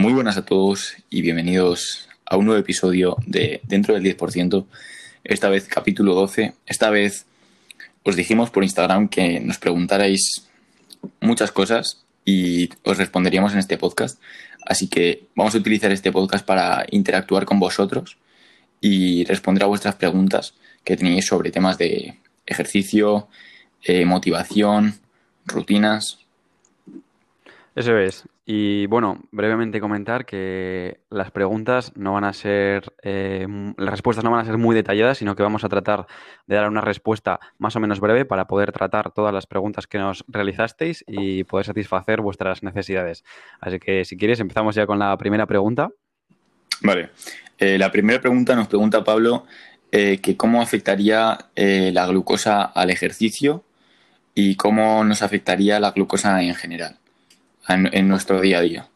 Muy buenas a todos y bienvenidos a un nuevo episodio de Dentro del 10%, esta vez capítulo 12. Esta vez os dijimos por Instagram que nos preguntarais muchas cosas y os responderíamos en este podcast. Así que vamos a utilizar este podcast para interactuar con vosotros y responder a vuestras preguntas que tenéis sobre temas de ejercicio, eh, motivación, rutinas. Eso es. Y bueno, brevemente comentar que las preguntas no van a ser, eh, las respuestas no van a ser muy detalladas, sino que vamos a tratar de dar una respuesta más o menos breve para poder tratar todas las preguntas que nos realizasteis y poder satisfacer vuestras necesidades. Así que si quieres, empezamos ya con la primera pregunta. Vale. Eh, la primera pregunta nos pregunta Pablo eh, que cómo afectaría la glucosa al ejercicio y cómo nos afectaría la glucosa en general en, nuestro día a día.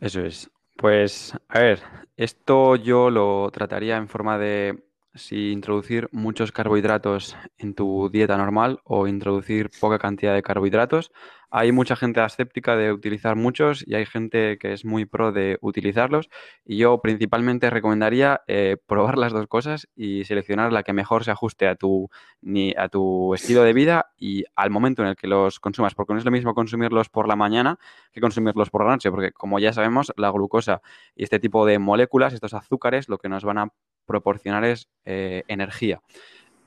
Eso es. Pues, a ver, esto yo lo trataría en forma de si introducir muchos carbohidratos en tu dieta normal o introducir poca cantidad de carbohidratos hay mucha gente escéptica de utilizar muchos y hay gente que es muy pro de utilizarlos. Y yo principalmente recomendaría eh, probar las dos cosas y seleccionar la que mejor se ajuste a tu, ni, a tu estilo de vida y al momento en el que los consumas. Porque no es lo mismo consumirlos por la mañana que consumirlos por la noche. Porque como ya sabemos, la glucosa y este tipo de moléculas, estos azúcares, lo que nos van a proporcionar es eh, energía.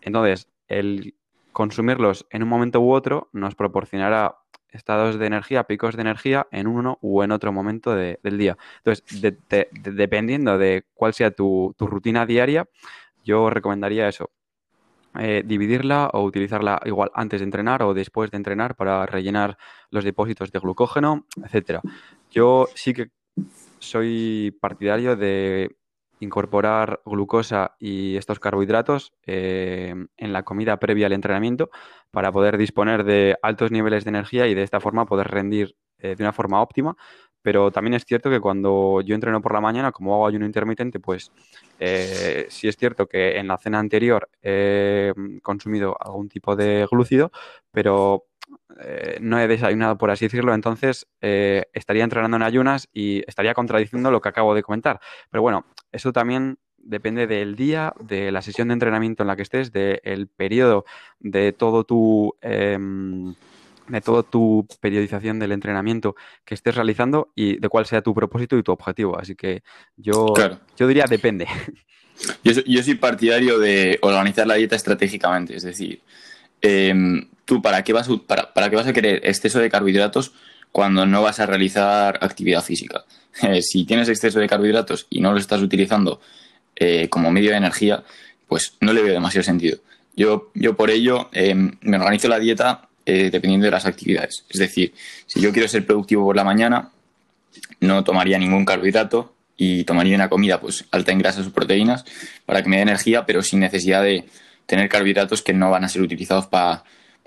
Entonces, el consumirlos en un momento u otro nos proporcionará estados de energía, picos de energía en uno u en otro momento del día. Entonces, dependiendo de cuál sea tu, rutina diaria, yo recomendaría eso, eh, dividirla o utilizarla igual antes de entrenar o después de entrenar para rellenar los depósitos de glucógeno, etcétera. Yo sí que soy partidario de incorporar glucosa y estos carbohidratos eh, en la comida previa al entrenamiento para poder disponer de altos niveles de energía y de esta forma poder rendir eh, de una forma óptima. Pero también es cierto que cuando yo entreno por la mañana, como hago ayuno intermitente, pues eh, sí es cierto que en la cena anterior he consumido algún tipo de glúcido, pero no he desayunado, por así decirlo, entonces estaría entrenando en ayunas y estaría contradiciendo lo que acabo de comentar. Pero bueno, eso también depende del día, de la sesión de entrenamiento en la que estés, del periodo de todo tu... Em, de toda tu periodización del entrenamiento que estés realizando y de cuál sea tu propósito y tu objetivo. Así que yo, yo diría depende. Yo, yo soy partidario de organizar la dieta estratégicamente, es decir, Em, tú para qué, vas, para, para qué vas a querer exceso de carbohidratos cuando no vas a realizar actividad física. Eh, si tienes exceso de carbohidratos y no los estás utilizando eh, como medio de energía, pues no le veo demasiado sentido. Yo, yo por ello em, me organizo la dieta eh, dependiendo de las actividades. Es decir, si yo quiero ser productivo por la mañana, no tomaría ningún carbohidrato y tomaría una comida pues alta en grasas o proteínas para que me dé energía, pero sin necesidad de, tener carbohidratos que no van a ser utilizados para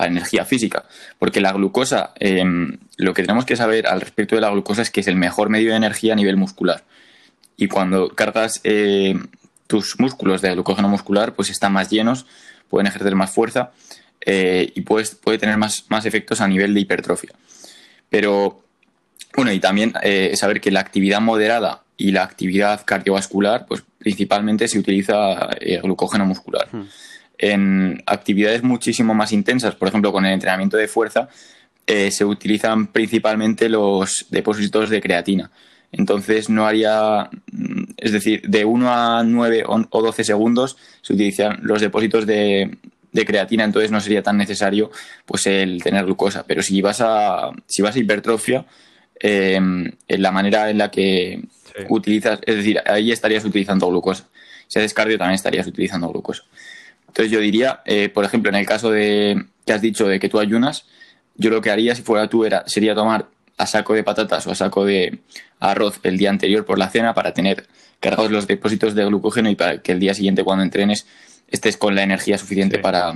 energía física. Porque la glucosa, em, lo que tenemos que saber al respecto de la glucosa es que es el mejor medio de energía a nivel muscular. Y cuando cargas eh, tus músculos de glucógeno muscular, pues están más llenos, pueden ejercer más fuerza eh, y puedes, puede tener más, más efectos a nivel de hipertrofia. Pero, bueno, y también eh, saber que la actividad moderada y la actividad cardiovascular, pues principalmente se utiliza glucógeno muscular. Hmm en actividades muchísimo más intensas, por ejemplo, con el entrenamiento de fuerza, eh, se utilizan principalmente los depósitos de creatina. Entonces no haría, mm, es decir, de 1 a 9 o 12 segundos se utilizan los depósitos de, creatina, entonces no sería tan necesario pues el tener glucosa. Pero si vas a, si vas a hipertrofia, em, en la manera en la que utilizas, es decir, ahí estarías utilizando glucosa. Si haces cardio también estarías utilizando glucosa. Entonces yo diría, eh, por ejemplo, en el caso de que has dicho de que tú ayunas, yo lo que haría si fuera tú era, sería tomar a saco de patatas o a saco de arroz el día anterior por la cena para tener cargados los depósitos de glucógeno y para que el día siguiente cuando entrenes estés con la energía suficiente para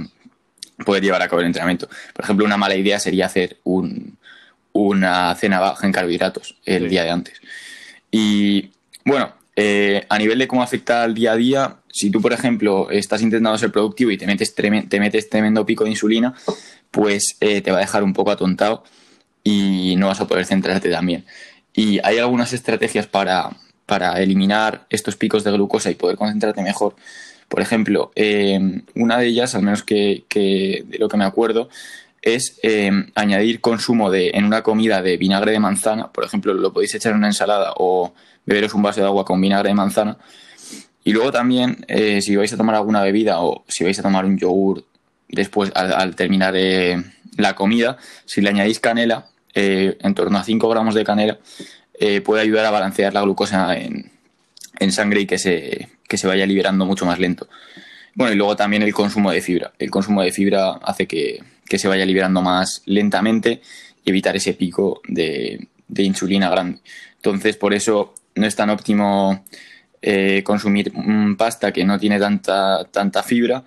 poder llevar a cabo el entrenamiento. Por ejemplo, una mala idea sería hacer una cena baja en carbohidratos el día de antes. Y bueno, eh, a nivel de cómo afecta al día a día, si tú, por ejemplo, estás intentando ser productivo y te metes, te metes tremendo pico de insulina, pues eh, te va a dejar un poco atontado y no vas a poder centrarte también. Y hay algunas estrategias para, para eliminar estos picos de glucosa y poder concentrarte mejor. Por ejemplo, eh, una de ellas, al menos que, de lo que me acuerdo, es añadir consumo de, en una comida de vinagre de manzana. Por ejemplo, lo podéis echar en una ensalada o beberos un vaso de agua con vinagre de manzana. Y luego también, eh, si vais a tomar alguna bebida o si vais a tomar un yogur después, al, terminar la comida, si le añadís canela, en torno a 5 gramos de canela, puede ayudar a balancear la glucosa en, en sangre y que se, que se vaya liberando mucho más lento. Bueno, y luego también el consumo de fibra. El consumo de fibra hace que, se vaya liberando más lentamente y evitar ese pico de, insulina grande. Entonces, por eso no es tan óptimo eh, consumir pasta que no tiene tanta, tanta fibra.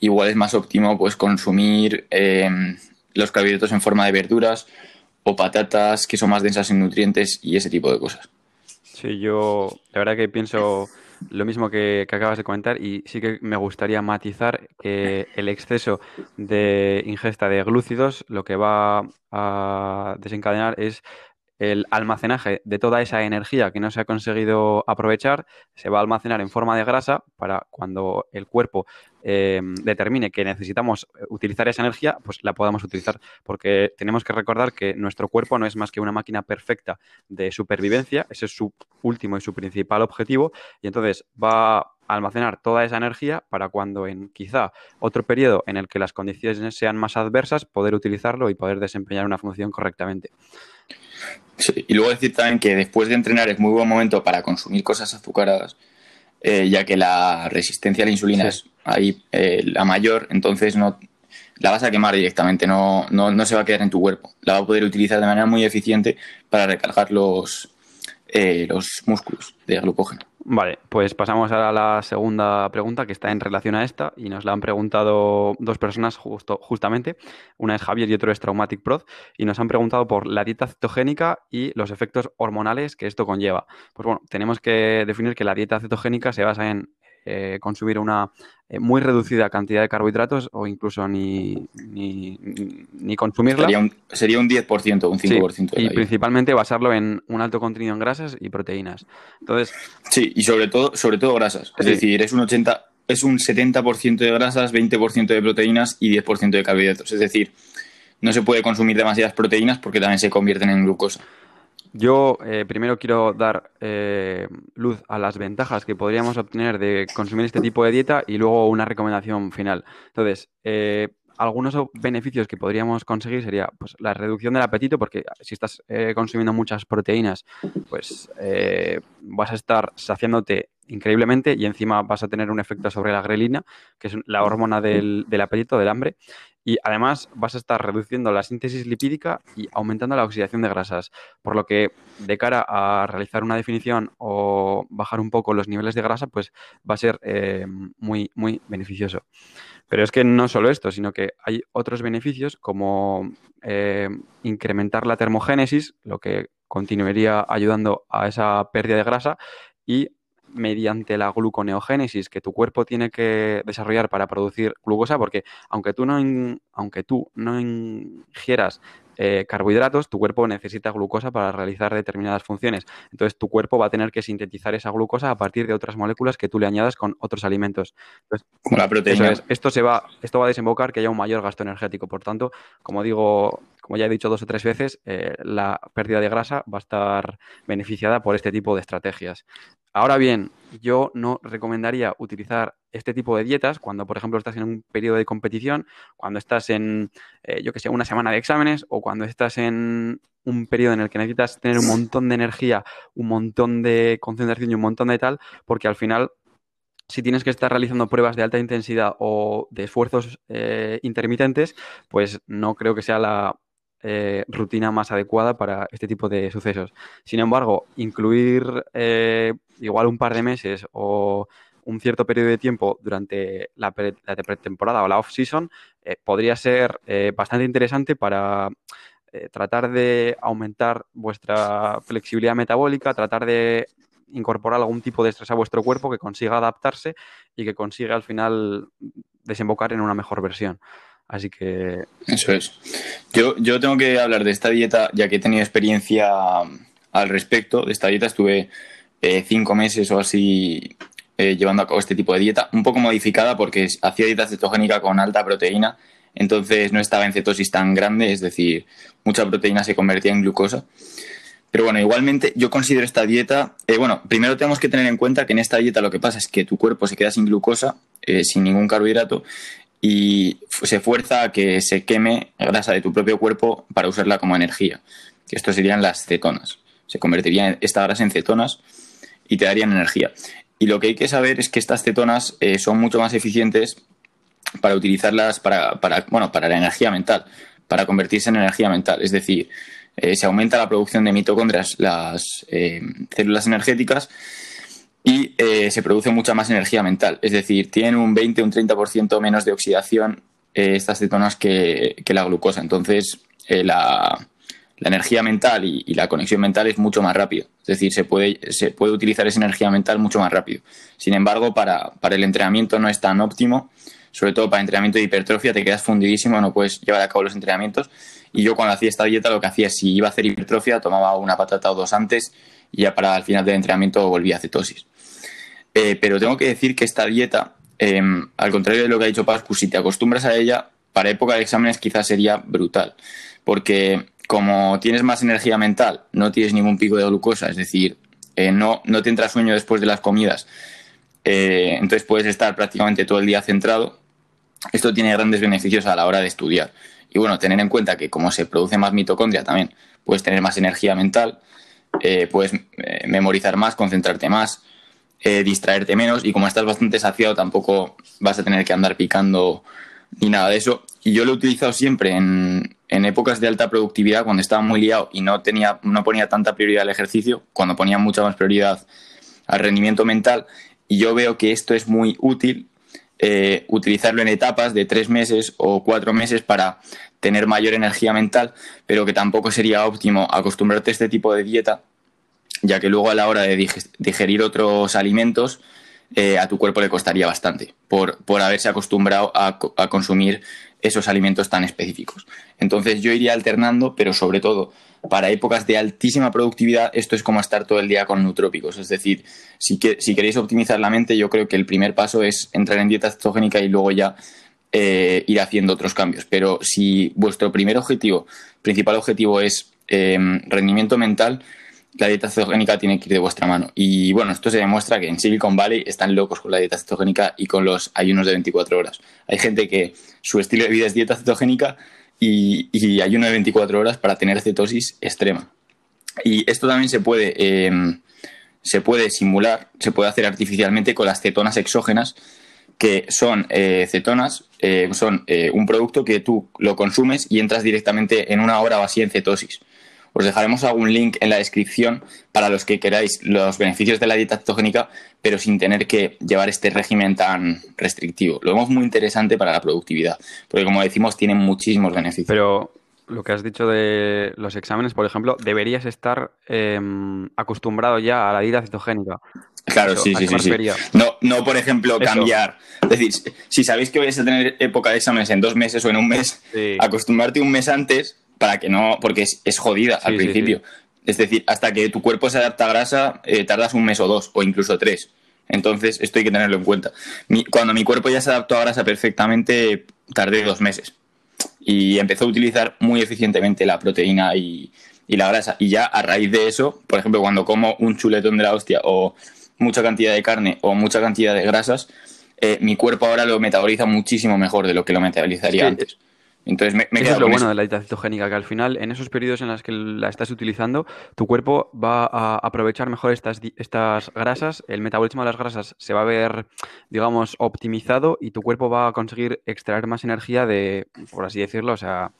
Igual es más óptimo pues consumir em, los carbohidratos en forma de verduras o patatas que son más densas en nutrientes y ese tipo de cosas. Sí, yo la verdad que pienso lo mismo que, acabas de comentar y sí que me gustaría matizar que el exceso de ingesta de glúcidos lo que va a desencadenar es el almacenaje de toda esa energía que no se ha conseguido aprovechar se va a almacenar en forma de grasa para cuando el cuerpo eh, determine que necesitamos utilizar esa energía, pues la podamos utilizar. Porque tenemos que recordar que nuestro cuerpo no es más que una máquina perfecta de supervivencia, ese es su último y su principal objetivo, y entonces va a almacenar toda esa energía para cuando en quizá otro periodo en el que las condiciones sean más adversas, poder utilizarlo y poder desempeñar una función correctamente. Y luego decir también que después de entrenar es muy buen momento para consumir cosas azucaradas, eh, ya que la resistencia a la insulina es ahí eh, la mayor, entonces no la vas a quemar directamente, no, no, no, se va a quedar en tu cuerpo. La va a poder utilizar de manera muy eficiente para recargar los, eh, los músculos de glucógeno. Vale, pues pasamos a la segunda pregunta que está en relación a esta y nos la han preguntado dos personas justo, justamente. Una es Javier y otro es Traumatic Prod y nos han preguntado por la dieta cetogénica y los efectos hormonales que esto conlleva. Pues bueno, tenemos que definir que la dieta cetogénica se basa en eh, consumir una eh, muy reducida cantidad de carbohidratos o incluso ni, ni, consumirla. Sería un, sería un 10%, un 5%. y principalmente basarlo en un alto contenido en grasas y proteínas. Entonces, sí, y sobre todo, sobre todo grasas. Es decir, es un 80, es un 70% de grasas, 20% de proteínas y 10% de carbohidratos. Es decir, no se puede consumir demasiadas proteínas porque también se convierten en glucosa. Yo eh, primero quiero dar eh, luz a las ventajas que podríamos obtener de consumir este tipo de dieta y luego una recomendación final. Entonces, eh, algunos beneficios que podríamos conseguir sería pues, la reducción del apetito, porque si estás consumiendo muchas proteínas, pues vas a estar saciándote increíblemente y encima vas a tener un efecto sobre la grelina, que es la hormona del, del apetito, del hambre, y además vas a estar reduciendo la síntesis lipídica y aumentando la oxidación de grasas, por lo que de cara a realizar una definición o bajar un poco los niveles de grasa, pues va a ser eh, muy, muy beneficioso. Pero es que no solo esto, sino que hay otros beneficios como eh, incrementar la termogénesis, lo que continuaría ayudando a esa pérdida de grasa y mediante la gluconeogénesis que tu cuerpo tiene que desarrollar para producir glucosa, porque aunque tú no, aunque tú no ingieras eh, carbohidratos, tu cuerpo necesita glucosa para realizar determinadas funciones. Entonces, tu cuerpo va a tener que sintetizar esa glucosa a partir de otras moléculas que tú le añadas con otros alimentos. Como la proteína. esto, se va, esto va a desembocar que haya un mayor gasto energético. Por tanto, como digo, como ya he dicho dos o tres veces, eh, la pérdida de grasa va a estar beneficiada por este tipo de estrategias. Ahora bien, yo no recomendaría utilizar este tipo de dietas cuando, por ejemplo, estás en un periodo de competición, cuando estás en, eh, yo que sé, una semana de exámenes o cuando estás en un periodo en el que necesitas tener un montón de energía, un montón de concentración y un montón de tal, porque al final si tienes que estar realizando pruebas de alta intensidad o de esfuerzos eh, intermitentes, pues no creo que sea la eh, rutina más adecuada para este tipo de sucesos. Sin embargo, incluir eh, igual un par de meses o un cierto periodo de tiempo durante la, pretemporada o la off-season eh, podría ser bastante interesante para tratar de aumentar vuestra flexibilidad metabólica, tratar de incorporar algún tipo de estrés a vuestro cuerpo que consiga adaptarse y que consiga al final desembocar en una mejor versión. Así que. Eso es. Yo, yo tengo que hablar de esta dieta, ya que he tenido experiencia al respecto de esta dieta. Estuve eh, cinco meses o así eh, llevando a cabo este tipo de dieta, un poco modificada porque hacía dieta cetogénica con alta proteína, entonces no estaba en cetosis tan grande, es decir, mucha proteína se convertía en glucosa. Pero bueno, igualmente yo considero esta dieta, eh, bueno, primero tenemos que tener en cuenta que en esta dieta lo que pasa es que tu cuerpo se queda sin glucosa, sin ningún carbohidrato, y se fuerza a que se queme grasa de tu propio cuerpo para usarla como energía. Que esto serían las cetonas. Se convertiría esta grasa en cetonas y te darían energía. Y lo que hay que saber es que estas cetonas eh, son mucho más eficientes para utilizarlas para, para, bueno, para la energía mental, para convertirse en energía mental. Es decir, eh, se aumenta la producción de mitocondrias, las eh, células energéticas, y eh, se produce mucha más energía mental. Es decir, tienen un 20 o un 30% menos de oxidación eh, estas cetonas que, la glucosa. Entonces, eh, la, energía mental y, la conexión mental es mucho más rápido. Es decir, se puede, se puede utilizar esa energía mental mucho más rápido. Sin embargo, para, para el entrenamiento no es tan óptimo. Sobre todo para entrenamiento de hipertrofia, te quedas fundidísimo, no puedes llevar a cabo los entrenamientos. Y yo cuando hacía esta dieta lo que hacía si iba a hacer hipertrofia, tomaba una patata o dos antes y ya para el final del entrenamiento volvía a cetosis. Eh, pero tengo que decir que esta dieta, em, al contrario de lo que ha dicho Pascu, si te acostumbras a ella, para época de exámenes quizás sería brutal. Porque como tienes más energía mental, no tienes ningún pico de glucosa, es decir, eh, no, no te entra sueño después de las comidas, eh, entonces puedes estar prácticamente todo el día centrado. Esto tiene grandes beneficios a la hora de estudiar. Y bueno, tener en cuenta que como se produce más mitocondria también, puedes tener más energía mental, puedes memorizar más, concentrarte más, eh, distraerte menos y como estás bastante saciado tampoco vas a tener que andar picando ni nada de eso. Y yo lo he utilizado siempre en, épocas de alta productividad, cuando estaba muy liado y no, tenía, no ponía tanta prioridad al ejercicio, cuando ponía mucha más prioridad al rendimiento mental. Y yo veo que esto es muy útil eh, utilizarlo en etapas de tres meses o cuatro meses para tener mayor energía mental, pero que tampoco sería óptimo acostumbrarte a este tipo de dieta ya que luego a la hora de digerir otros alimentos eh, a tu cuerpo le costaría bastante por, por haberse acostumbrado a, consumir esos alimentos tan específicos. Entonces yo iría alternando, pero sobre todo para épocas de altísima productividad, esto es como estar todo el día con nutrópicos. Es decir, si, que, si queréis optimizar la mente, yo creo que el primer paso es entrar en dieta cetogénica y luego ya eh, ir haciendo otros cambios. Pero si vuestro primer objetivo, principal objetivo es eh, rendimiento mental, la dieta cetogénica tiene que ir de vuestra mano. Y bueno, esto se demuestra que en Silicon Valley están locos con la dieta cetogénica y con los ayunos de 24 horas. Hay gente que su estilo de vida es dieta cetogénica y, ayuno de 24 horas para tener cetosis extrema. Y esto también se puede, em, se puede simular, se puede hacer artificialmente con las cetonas exógenas, que son eh, cetonas, eh, son eh, un producto que tú lo consumes y entras directamente en una hora o así en cetosis. Os dejaremos algún link en la descripción para los que queráis los beneficios de la dieta cetogénica, pero sin tener que llevar este régimen tan restrictivo. Lo vemos muy interesante para la productividad, porque como decimos, tiene muchísimos beneficios. Pero lo que has dicho de los exámenes, por ejemplo, deberías estar em, acostumbrado ya a la dieta cetogénica. Claro, sí, sí, sí, No, no, por ejemplo, cambiar. Es decir, si sabéis que vais a tener época de exámenes en dos meses o en un mes, acostumbrarte un mes antes para que no, porque es, jodida al principio. Es decir, hasta que tu cuerpo se adapta a grasa, eh, tardas un mes o dos, o incluso tres. Entonces, esto hay que tenerlo en cuenta. cuando mi cuerpo ya se adaptó a grasa perfectamente, tardé dos meses. Y empezó a utilizar muy eficientemente la proteína y, la grasa. Y ya a raíz de eso, por ejemplo, cuando como un chuletón de la hostia o mucha cantidad de carne o mucha cantidad de grasas, eh, mi cuerpo ahora lo metaboliza muchísimo mejor de lo que lo metabolizaría antes. Entonces me, es lo bueno de la dieta cetogénica, que al final, en esos periodos en los que la estás utilizando, tu cuerpo va a aprovechar mejor estas, estas grasas, el metabolismo de las grasas se va a ver, digamos, optimizado y tu cuerpo va a conseguir extraer más energía de, por así decirlo, o sea,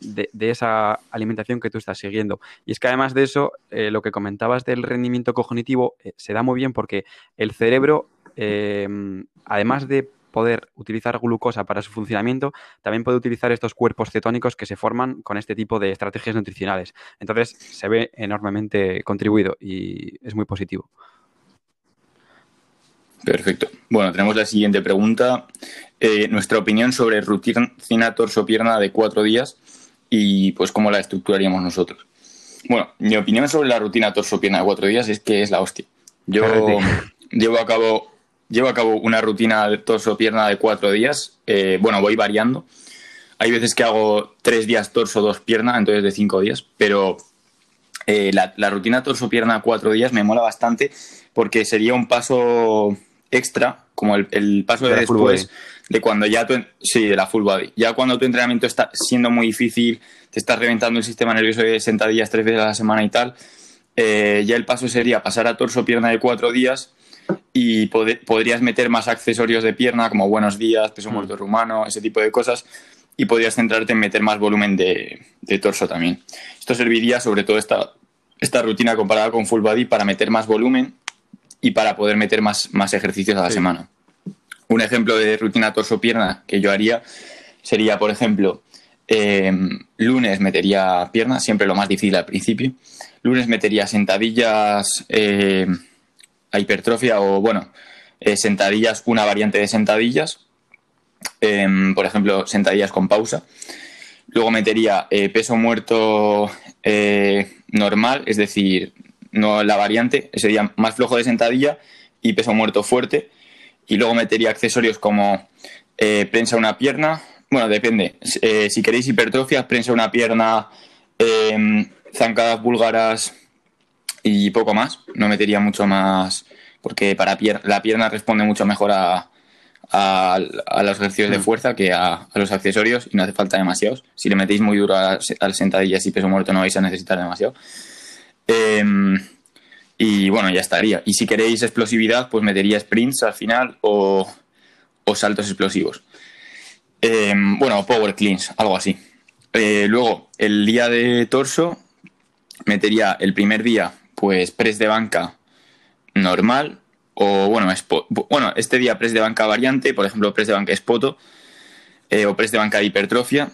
de, esa alimentación que tú estás siguiendo. Y es que además de eso, eh, lo que comentabas del rendimiento cognitivo eh, se da muy bien porque el cerebro, eh, además de poder utilizar glucosa para su funcionamiento, también puede utilizar estos cuerpos cetónicos que se forman con este tipo de estrategias nutricionales. Entonces se ve enormemente contribuido y es muy positivo. Perfecto. Bueno, tenemos la siguiente pregunta. Eh, nuestra opinión sobre rutina torso-pierna de cuatro días y pues cómo la estructuraríamos nosotros. Bueno, mi opinión sobre la rutina torso-pierna de cuatro días es que es la hostia. Yo llevo a cabo, llevo a cabo una rutina de torso-pierna de cuatro días. Eh, bueno, voy variando. Hay veces que hago tres días torso, dos pierna, entonces de cinco días. Pero eh, la, la, rutina torso-pierna cuatro días me mola bastante porque sería un paso extra, como el, paso de, después de cuando ya tu, sí, de la full body. Ya cuando tu entrenamiento está siendo muy difícil, te estás reventando el sistema nervioso de sentadillas tres veces a la semana y tal, eh, ya el paso sería pasar a torso-pierna de cuatro días y podrías meter más accesorios de pierna como buenos días, peso mm. muerto rumano, ese tipo de cosas y podrías centrarte en meter más volumen de, torso también. Esto serviría sobre todo esta, esta rutina comparada con full body para meter más volumen y para poder meter más, más ejercicios a la semana. Un ejemplo de rutina torso-pierna que yo haría sería, por ejemplo, eh, lunes metería pierna, siempre lo más difícil al principio. Lunes metería sentadillas eh, a hipertrofia o, bueno, eh, sentadillas, una variante de sentadillas. Em, por ejemplo, sentadillas con pausa. Luego metería peso muerto normal, es decir, no la variante, sería más flojo de sentadilla y peso muerto fuerte. Y luego metería accesorios como eh, prensa una pierna, bueno, depende. Eh, si queréis hipertrofia, prensa una pierna, em, zancadas búlgaras y poco más. No metería mucho más, porque para la pierna responde mucho mejor a, a, los ejercicios de mm. fuerza que a, los accesorios y no hace falta demasiados. Si le metéis muy duro a, las sentadillas y peso muerto no vais a necesitar demasiado. Em, y bueno, ya estaría. Y si queréis explosividad, pues metería sprints al final o, saltos explosivos. Em, bueno, power cleans, algo así. Eh, luego, el día de torso, metería el primer día, pues press de banca normal. O bueno, bueno, este día press de banca variante, por ejemplo, press de banca espoto eh, o press de banca de hipertrofia.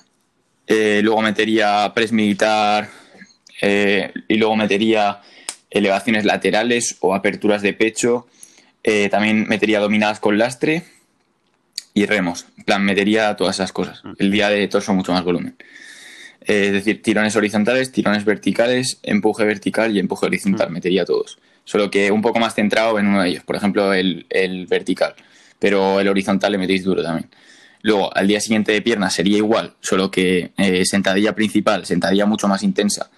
Eh, luego metería press militar eh, y luego metería elevaciones laterales o aperturas de pecho. Eh, también metería dominadas con lastre y remos. En plan, metería todas esas cosas. Mm. El día de torso mucho más volumen. Eh, es decir, tirones horizontales, tirones verticales, empuje vertical y empuje horizontal. Mm. Metería todos. Solo que un poco más centrado en uno de ellos. Por ejemplo, el, vertical. Pero el horizontal le metéis duro también. Luego, al día siguiente de pierna sería igual, solo que sentadilla principal, sentadilla mucho más intensa,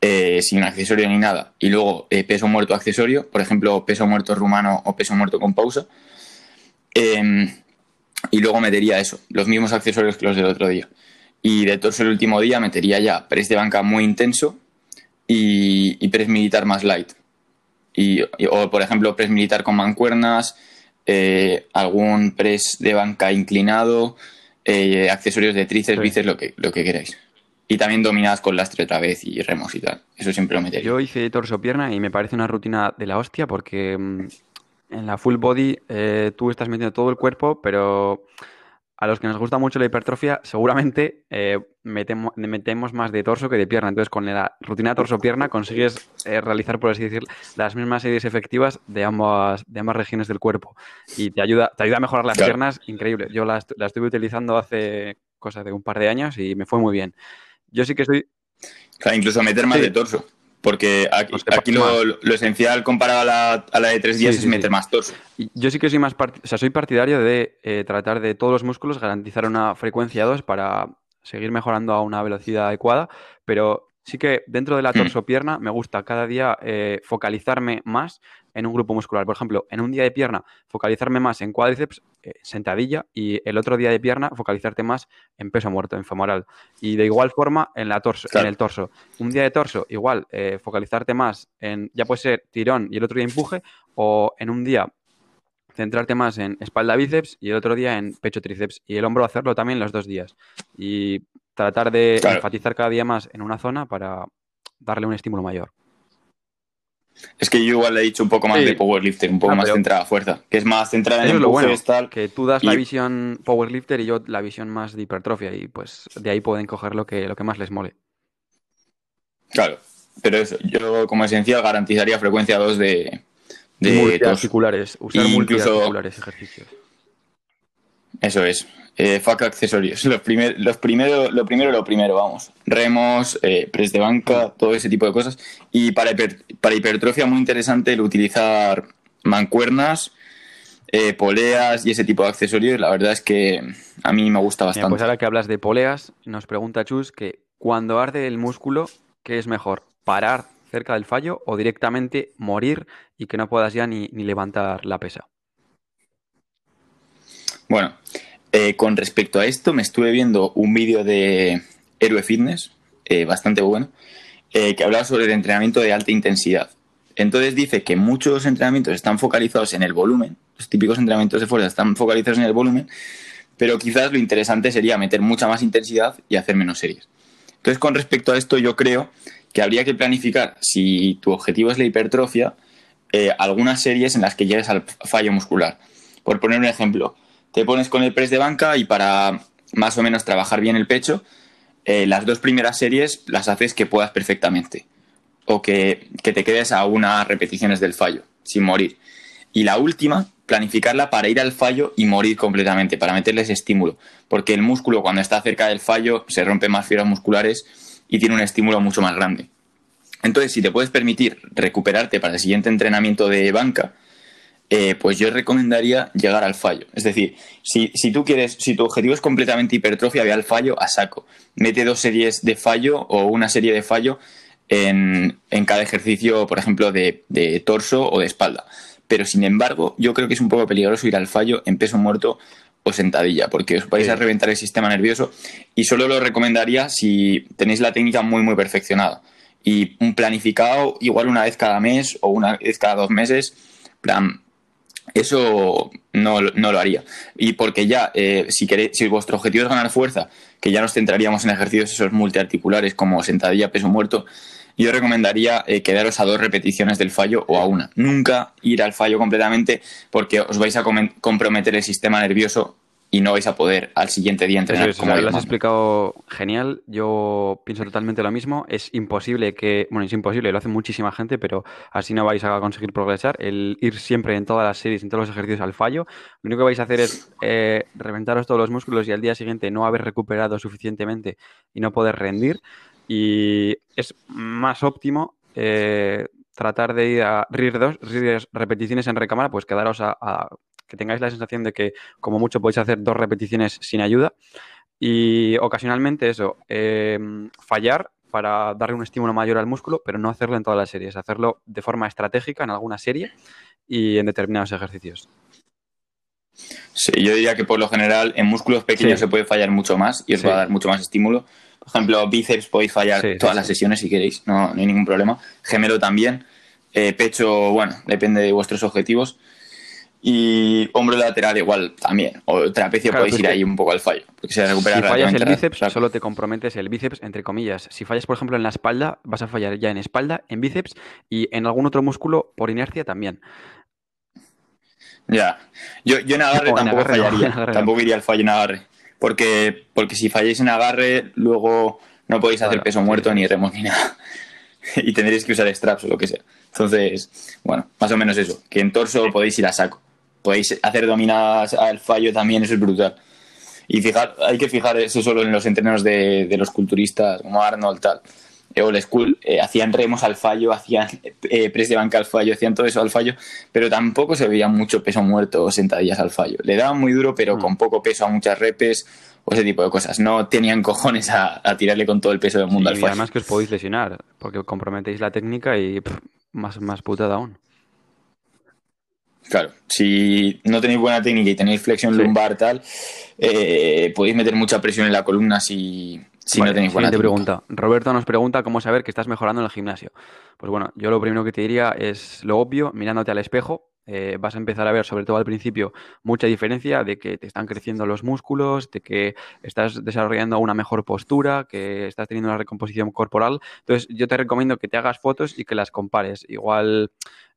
eh, sin accesorio ni nada, y luego eh, peso muerto accesorio, por ejemplo, peso muerto rumano o peso muerto con pausa, em, y luego metería eso, los mismos accesorios que los del otro día. Y de torso el último día metería ya press de banca muy intenso y, y press militar más light. Y, o, por ejemplo, press militar con mancuernas, eh, algún press de banca inclinado, accesorios de tríceps, bíceps, lo que, lo que queráis. Y también dominadas con lastre otra vez y remos y tal. Eso siempre lo metería. Yo hice torso-pierna y me parece una rutina de la hostia porque mm, en la full body eh, tú estás metiendo todo el cuerpo, pero a los que nos gusta mucho la hipertrofia, seguramente eh, metemos, más de torso que de pierna. Entonces, con la rutina torso-pierna consigues eh, realizar, por así decir, las mismas series efectivas de ambas, de ambas regiones del cuerpo. Y te ayuda, te ayuda a mejorar las piernas, increíble. Yo la, la, estuve utilizando hace cosa de un par de años y me fue muy bien. Yo sí que soy. Claro, incluso meter más de torso. Porque aquí, lo, esencial comparado a la, a la de tres días es meter más torso. Yo sí que soy más o sea, soy partidario de eh, tratar de todos los músculos garantizar una frecuencia 2 para seguir mejorando a una velocidad adecuada, pero sí que dentro de la mm. torso-pierna me gusta cada día eh, focalizarme más en un grupo muscular. Por ejemplo, en un día de pierna, focalizarme más en cuádriceps, eh, sentadilla, y el otro día de pierna, focalizarte más en peso muerto, en femoral. Y de igual forma en, la torso, en el torso. Un día de torso, igual, eh, focalizarte más en, ya puede ser tirón y el otro día empuje, o en un día centrarte más en espalda bíceps y el otro día en pecho tríceps y el hombro hacerlo también los dos días y tratar de enfatizar cada día más en una zona para darle un estímulo mayor. Es que yo igual le he dicho un poco más de powerlifter, un poco ah, más centrada a fuerza, que es más centrada en el bueno, tal. Que tú das la visión powerlifter y yo la visión más de hipertrofia y pues de ahí pueden coger lo que, lo que más les mole. Claro, pero eso, yo como esencial garantizaría frecuencia 2 de, de multiarticulares, usar multiarticulares ejercicios. Eso es. Eh, fuck accesorios. Los los primero, lo primero, lo primero, vamos. Remos, eh, press de banca, todo ese tipo de cosas. Y para, para hipertrofia, muy interesante el utilizar mancuernas, eh, poleas y ese tipo de accesorios. La verdad es que a mí me gusta bastante. pues ahora que hablas de poleas, nos pregunta Chus que cuando arde el músculo, ¿qué es mejor? ¿Parar cerca del fallo o directamente morir y que no puedas ya ni, ni levantar la pesa? Bueno, eh, con respecto a esto, me estuve viendo un vídeo de Héroe Fitness, eh, bastante bueno, eh, que hablaba sobre el entrenamiento de alta intensidad. Entonces dice que muchos entrenamientos están focalizados en el volumen, los típicos entrenamientos de fuerza están focalizados en el volumen, pero quizás lo interesante sería meter mucha más intensidad y hacer menos series. Entonces, con respecto a esto, yo creo que habría que planificar, si tu objetivo es la hipertrofia, algunas series en las que llegues al fallo muscular. Por poner un ejemplo, te pones con el press de banca y para más o menos trabajar bien el pecho, eh, las dos primeras series las haces que puedas perfectamente o que, te quedes a unas repeticiones del fallo, sin morir. Y la última, planificarla para ir al fallo y morir completamente, para meterle ese estímulo, porque el músculo cuando está cerca del fallo se rompe más fibras musculares y tiene un estímulo mucho más grande. Entonces, si te puedes permitir recuperarte para el siguiente entrenamiento de banca, eh, pues yo recomendaría llegar al fallo. Es decir, si, tú quieres, si tu objetivo es completamente hipertrofia, ve al fallo a saco. Mete dos series de fallo o una serie de fallo en, cada ejercicio, por ejemplo, de, torso o de espalda. Pero sin embargo, yo creo que es un poco peligroso ir al fallo en peso muerto o sentadilla, porque os vais a reventar el sistema nervioso y solo lo recomendaría si tenéis la técnica muy, muy perfeccionada. Y un planificado igual una vez cada mes o una vez cada dos meses, plan, eso no, lo haría. Y porque ya, eh, si, queréis, si vuestro objetivo es ganar fuerza, que ya nos centraríamos en ejercicios esos multiarticulares como sentadilla, peso muerto, yo recomendaría eh, quedaros a dos repeticiones del fallo o a una. Nunca ir al fallo completamente porque os vais a comprometer el sistema nervioso y no vais a poder al siguiente día entrenar. como lo has explicado genial. Yo pienso totalmente lo mismo. Es imposible que, bueno, es imposible, lo hace muchísima gente, pero así no vais a conseguir progresar. El ir siempre en todas las series, en todos los ejercicios al fallo, lo único que vais a hacer es eh, reventaros todos los músculos y al día siguiente no haber recuperado suficientemente y no poder rendir. Y es más óptimo eh, tratar de ir a RIR 2, repeticiones en recámara, pues quedaros a que tengáis la sensación de que como mucho podéis hacer dos repeticiones sin ayuda y ocasionalmente eso, em, fallar para darle un estímulo mayor al músculo, pero no hacerlo en todas las series, hacerlo de forma estratégica en alguna serie y en determinados ejercicios. Sí, yo diría que por lo general en músculos pequeños se puede fallar mucho más y os va a dar mucho más estímulo. Por ejemplo, bíceps podéis fallar todas las sesiones si queréis, no, hay ningún problema. Gemelo también. Eh, pecho, bueno, depende de vuestros objetivos. Y hombro lateral igual también. O trapecio podéis ir ahí un poco al fallo. Porque se recupera si fallas el bíceps, solo te comprometes el bíceps, entre comillas. Si fallas, por ejemplo, en la espalda, vas a fallar ya en espalda, en bíceps y en algún otro músculo por inercia también. Ya. Yo, yo en agarre tampoco fallaría. tampoco iría al fallo en agarre. Porque, porque si falláis en agarre, luego no podéis hacer peso muerto ni remos ni nada. y tendréis que usar straps o lo que sea. Entonces, bueno, más o menos eso. Que en torso podéis ir a saco podéis hacer dominadas al fallo también, eso es brutal. Y fijar, hay que fijar eso solo en los entrenos de, los culturistas como Arnold, tal, eh, old school, eh, hacían remos al fallo, hacían eh, press de banca al fallo, hacían todo eso al fallo, pero tampoco se veía mucho peso muerto o sentadillas al fallo. Le daban muy duro, pero mm. con poco peso a muchas repes o ese tipo de cosas. No tenían cojones a, tirarle con todo el peso del mundo al fallo. Y además que os podéis lesionar, porque comprometéis la técnica y más, más putada aún. Claro, si no tenéis buena técnica y tenéis flexión lumbar tal, eh, podéis meter mucha presión en la columna si, no tenéis buena técnica. pregunta. Roberto nos pregunta cómo saber que estás mejorando en el gimnasio. Pues bueno, yo lo primero que te diría es lo obvio, mirándote al espejo, eh, vas a empezar a ver, sobre todo al principio, mucha diferencia de que te están creciendo los músculos, de que estás desarrollando una mejor postura, que estás teniendo una recomposición corporal. Entonces, yo te recomiendo que te hagas fotos y que las compares. Igual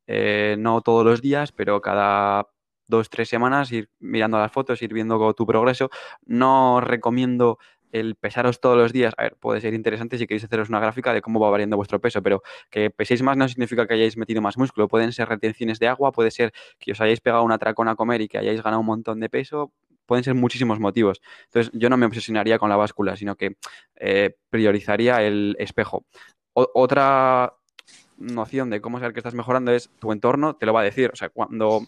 eh, no todos los días, pero cada dos, tres semanas ir mirando las fotos, ir viendo tu progreso. No recomiendo el pesaros todos los días, a ver, puede ser interesante si queréis haceros una gráfica de cómo va variando vuestro peso, pero que peséis más no significa que hayáis metido más músculo, pueden ser retenciones de agua, puede ser que os hayáis pegado una tracona a comer y que hayáis ganado un montón de peso, pueden ser muchísimos motivos. Entonces, yo no me obsesionaría con la báscula, sino que eh, priorizaría el espejo. otra noción de cómo saber que estás mejorando es tu entorno te lo va a decir. O sea, cuando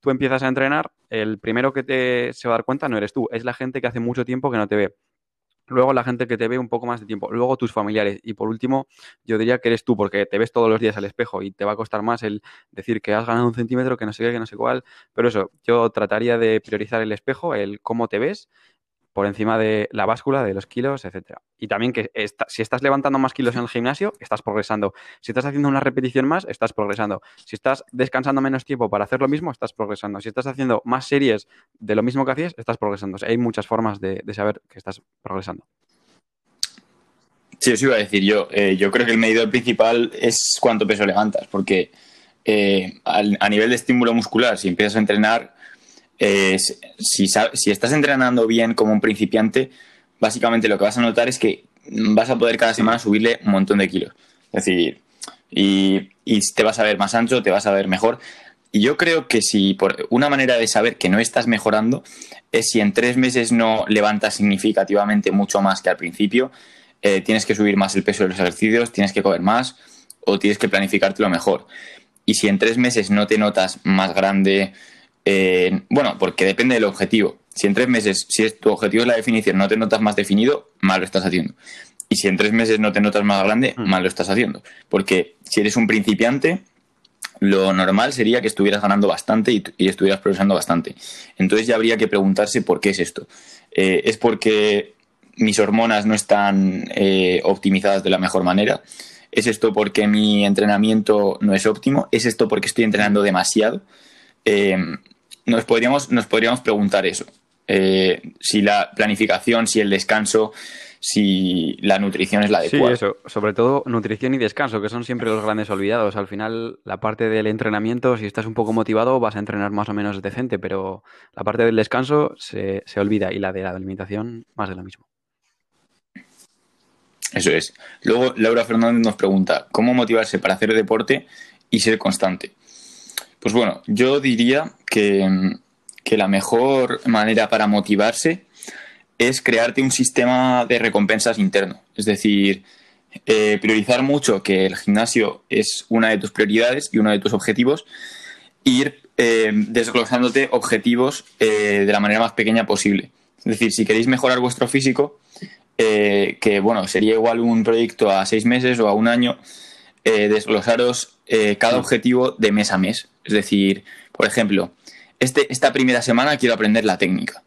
tú empiezas a entrenar, el primero que te se va a dar cuenta no eres tú, es la gente que hace mucho tiempo que no te ve. Luego la gente que te ve un poco más de tiempo. Luego tus familiares. Y por último, yo diría que eres tú, porque te ves todos los días al espejo y te va a costar más el decir que has ganado un centímetro, que no sé qué, que no sé cuál. Pero eso, yo trataría de priorizar el espejo, el cómo te ves por encima de la báscula, de los kilos, etcétera. Y también que si estás levantando más kilos en el gimnasio, estás progresando. Si estás haciendo una repetición más, estás progresando. Si estás descansando menos tiempo para hacer lo mismo, estás progresando. Si estás haciendo más series de lo mismo que hacías, estás progresando. hay muchas formas de, saber que estás progresando. Sí, eso iba a decir yo. Eh, yo creo que el medidor principal es cuánto peso levantas, porque eh, a nivel de estímulo muscular, si empiezas a entrenar, si, si estás entrenando bien como un principiante, básicamente lo que vas a notar es que vas a poder cada semana subirle un montón de kilos. Es decir, y, te vas a ver más ancho, te vas a ver mejor. Y yo creo que si por una manera de saber que no estás mejorando es si en tres meses no levantas significativamente mucho más que al principio, eh, tienes que subir más el peso de los ejercicios, tienes que comer más o tienes que planificártelo mejor. Y si en tres meses no te notas más grande, eh, bueno, porque depende del objetivo. Si en tres meses, si tu objetivo es la definición, no te notas más definido, mal lo estás haciendo. Y si en tres meses no te notas más grande, mm. mal lo estás haciendo. Porque si eres un principiante, lo normal sería que estuvieras ganando bastante y, estuvieras progresando bastante. Entonces ya habría que preguntarse por qué es esto. Eh, ¿Es porque mis hormonas no están eh, optimizadas de la mejor manera? ¿Es esto porque mi entrenamiento no es óptimo? ¿Es esto porque estoy entrenando demasiado? Nos podríamos, nos podríamos preguntar eso. Eh, si la planificación, si el descanso, si la nutrición es la adecuada. Sí, eso, sobre todo nutrición y descanso, que son siempre los grandes olvidados. Al final, la parte del entrenamiento, si estás un poco motivado, vas a entrenar más o menos decente, pero la parte del descanso se, se olvida y la de la alimentación, más de lo mismo. Eso es. Luego, Laura Fernández nos pregunta, ¿cómo motivarse para hacer deporte y ser constante? Pues bueno, yo diría que, la mejor manera para motivarse es crearte un sistema de recompensas interno. Es decir, eh, priorizar mucho que el gimnasio es una de tus prioridades y uno de tus objetivos, e ir eh, desglosándote objetivos eh, de la manera más pequeña posible. Es decir, si queréis mejorar vuestro físico, que bueno, sería igual un proyecto a seis meses o a un año, desglosaros cada objetivo de mes a mes. Es decir, por ejemplo, este, esta primera semana quiero aprender la técnica.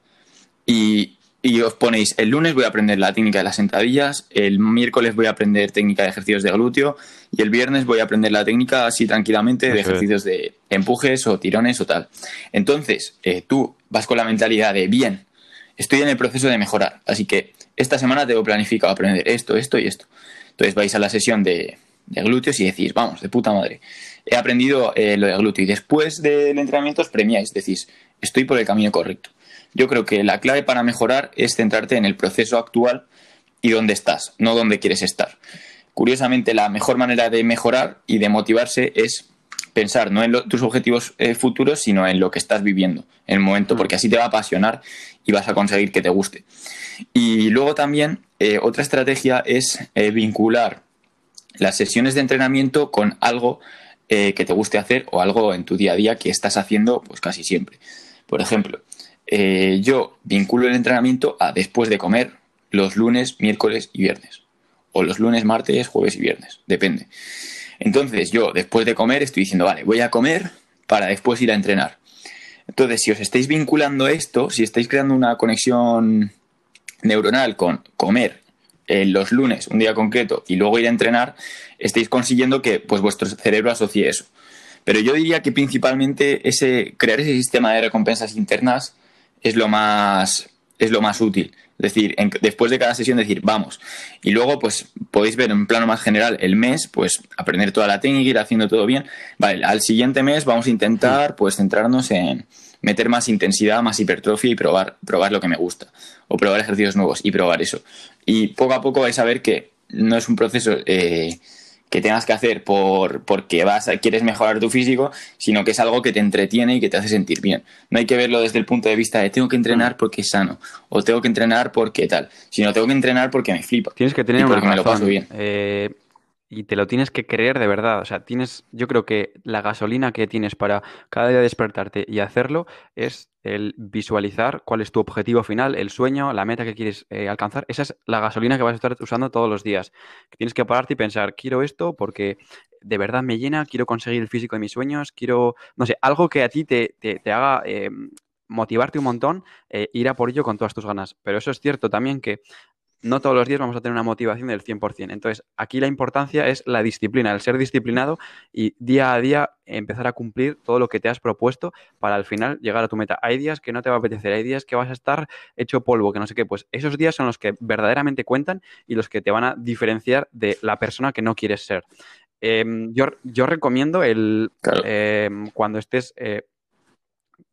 Y, os ponéis, el lunes voy a aprender la técnica de las sentadillas, el miércoles voy a aprender técnica de ejercicios de glúteo y el viernes voy a aprender la técnica así tranquilamente de ejercicios de empujes o tirones o tal. Entonces, eh, tú vas con la mentalidad de, bien, estoy en el proceso de mejorar, así que esta semana tengo planificado aprender esto, esto y esto. Entonces vais a la sesión de, de glúteos y decís, vamos, de puta madre he aprendido eh, lo de glúteo y después del entrenamiento os premiáis, decís, estoy por el camino correcto. Yo creo que la clave para mejorar es centrarte en el proceso actual y dónde estás, no dónde quieres estar. Curiosamente, la mejor manera de mejorar y de motivarse es pensar no en tus objetivos eh, futuros, sino en lo que estás viviendo en el momento, porque así te va a apasionar y vas a conseguir que te guste. Y luego también eh, otra estrategia es vincular las sesiones de entrenamiento con algo eh, que te guste hacer o algo en tu día a día que estás haciendo pues casi siempre. Por ejemplo, eh, yo vinculo el entrenamiento a después de comer los lunes, miércoles y viernes. O los lunes, martes, jueves y viernes. Depende. Entonces yo después de comer estoy diciendo, vale, voy a comer para después ir a entrenar. Entonces, si os estáis vinculando esto, si estáis creando una conexión neuronal con comer eh, los lunes, un día concreto, y luego ir a entrenar, estáis consiguiendo que pues, vuestro cerebro asocie eso. Pero yo diría que principalmente ese, crear ese sistema de recompensas internas es lo más, es lo más útil. Es decir, después de cada sesión decir, vamos. Y luego, pues, podéis ver en plano más general el mes, pues, aprender toda la técnica, ir haciendo todo bien. Vale, al siguiente mes vamos a intentar, pues, centrarnos en, meter más intensidad, más hipertrofia y probar, probar lo que me gusta. O probar ejercicios nuevos y probar eso. Y poco a poco vais a ver que no es un proceso eh, que tengas que hacer por, porque vas, quieres mejorar tu físico, sino que es algo que te entretiene y que te hace sentir bien. No hay que verlo desde el punto de vista de tengo que entrenar porque es sano o tengo que entrenar porque tal, sino tengo que entrenar porque me flipa. Tienes que tener una razón. bien. Eh, y te lo tienes que creer de verdad. O sea, tienes, yo creo que la gasolina que tienes para cada día despertarte y hacerlo es el visualizar cuál es tu objetivo final, el sueño, la meta que quieres eh, alcanzar. Esa es la gasolina que vas a estar usando todos los días. Tienes que pararte y pensar, quiero esto porque de verdad me llena, quiero conseguir el físico de mis sueños, quiero, no sé, algo que a ti te, te, haga... Eh, motivarte un montón, eh, ir a por ello con todas tus ganas. Pero eso es cierto también que no todos los días vamos a tener una motivación del 100%. Entonces, aquí la importancia es la disciplina, el ser disciplinado y día a día empezar a cumplir todo lo que te has propuesto para al final llegar a tu meta. Hay días que no te va a apetecer, hay días que vas a estar hecho polvo, que no sé qué. Pues esos días son los que verdaderamente cuentan y los que te van a diferenciar de la persona que no quieres ser. Em, yo, yo, recomiendo el em, cuando estés eh,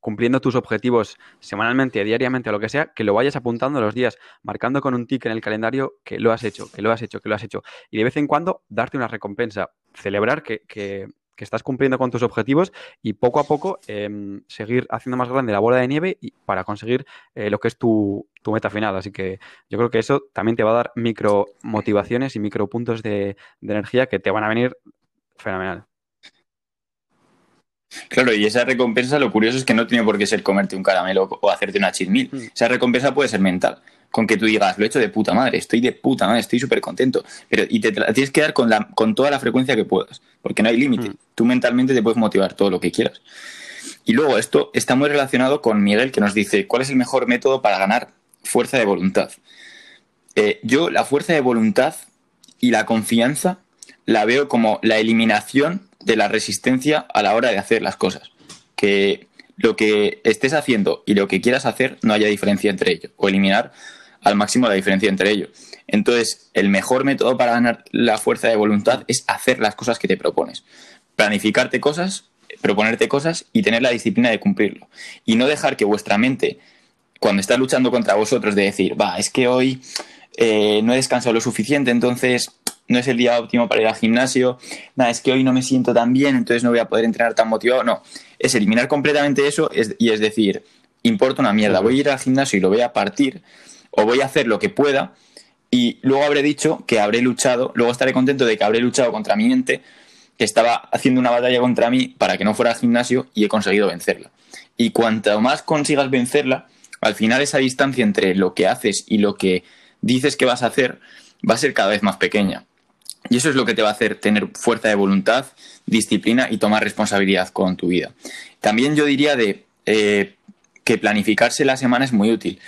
cumpliendo tus objetivos semanalmente, diariamente o lo que sea, que lo vayas apuntando los días, marcando con un tic en el calendario que lo has hecho, que lo has hecho, que lo has hecho. Y de vez en cuando darte una recompensa, celebrar que, que, estás cumpliendo con tus objetivos y poco a poco em, seguir haciendo más grande la bola de nieve y para conseguir eh, lo que es tu, tu, meta final. Así que yo creo que eso también te va a dar micro motivaciones y micro puntos de, de energía que te van a venir fenomenal. Claro, y esa recompensa lo curioso es que no tiene por qué ser comerte un caramelo o hacerte una chismil. Mm. Esa recompensa puede ser mental. Con que tú digas, lo he hecho de puta madre, estoy de puta madre, estoy súper contento. Pero, y te, la tienes que dar con, la, con toda la frecuencia que puedas, porque no hay límite. Mm. Tú mentalmente te puedes motivar todo lo que quieras. Y luego esto está muy relacionado con Miguel, que nos dice, ¿cuál es el mejor método para ganar fuerza de voluntad? Eh, yo la fuerza de voluntad y la confianza la veo como la eliminación de la resistencia a la hora de hacer las cosas. Que lo que estés haciendo y lo que quieras hacer no haya diferencia entre ello, o eliminar al máximo la diferencia entre ello. Entonces, el mejor método para ganar la fuerza de voluntad es hacer las cosas que te propones. Planificarte cosas, proponerte cosas y tener la disciplina de cumplirlo. Y no dejar que vuestra mente, cuando está luchando contra vosotros, de decir, va, es que hoy eh, no he descansado lo suficiente, entonces no es el día óptimo para ir al gimnasio, nada, es que hoy no me siento tan bien, entonces no voy a poder entrenar tan motivado. No, es eliminar completamente eso y es decir, importa una mierda, voy a ir al gimnasio y lo voy a partir, o voy a hacer lo que pueda, y luego habré dicho que habré luchado, luego estaré contento de que habré luchado contra mi mente, que estaba haciendo una batalla contra mí para que no fuera al gimnasio y he conseguido vencerla. Y cuanto más consigas vencerla, al final esa distancia entre lo que haces y lo que dices que vas a hacer va a ser cada vez más pequeña. Y eso es lo que te va a hacer tener fuerza de voluntad, disciplina y tomar responsabilidad con tu vida. También yo diría de eh, que planificarse la semana es muy útil.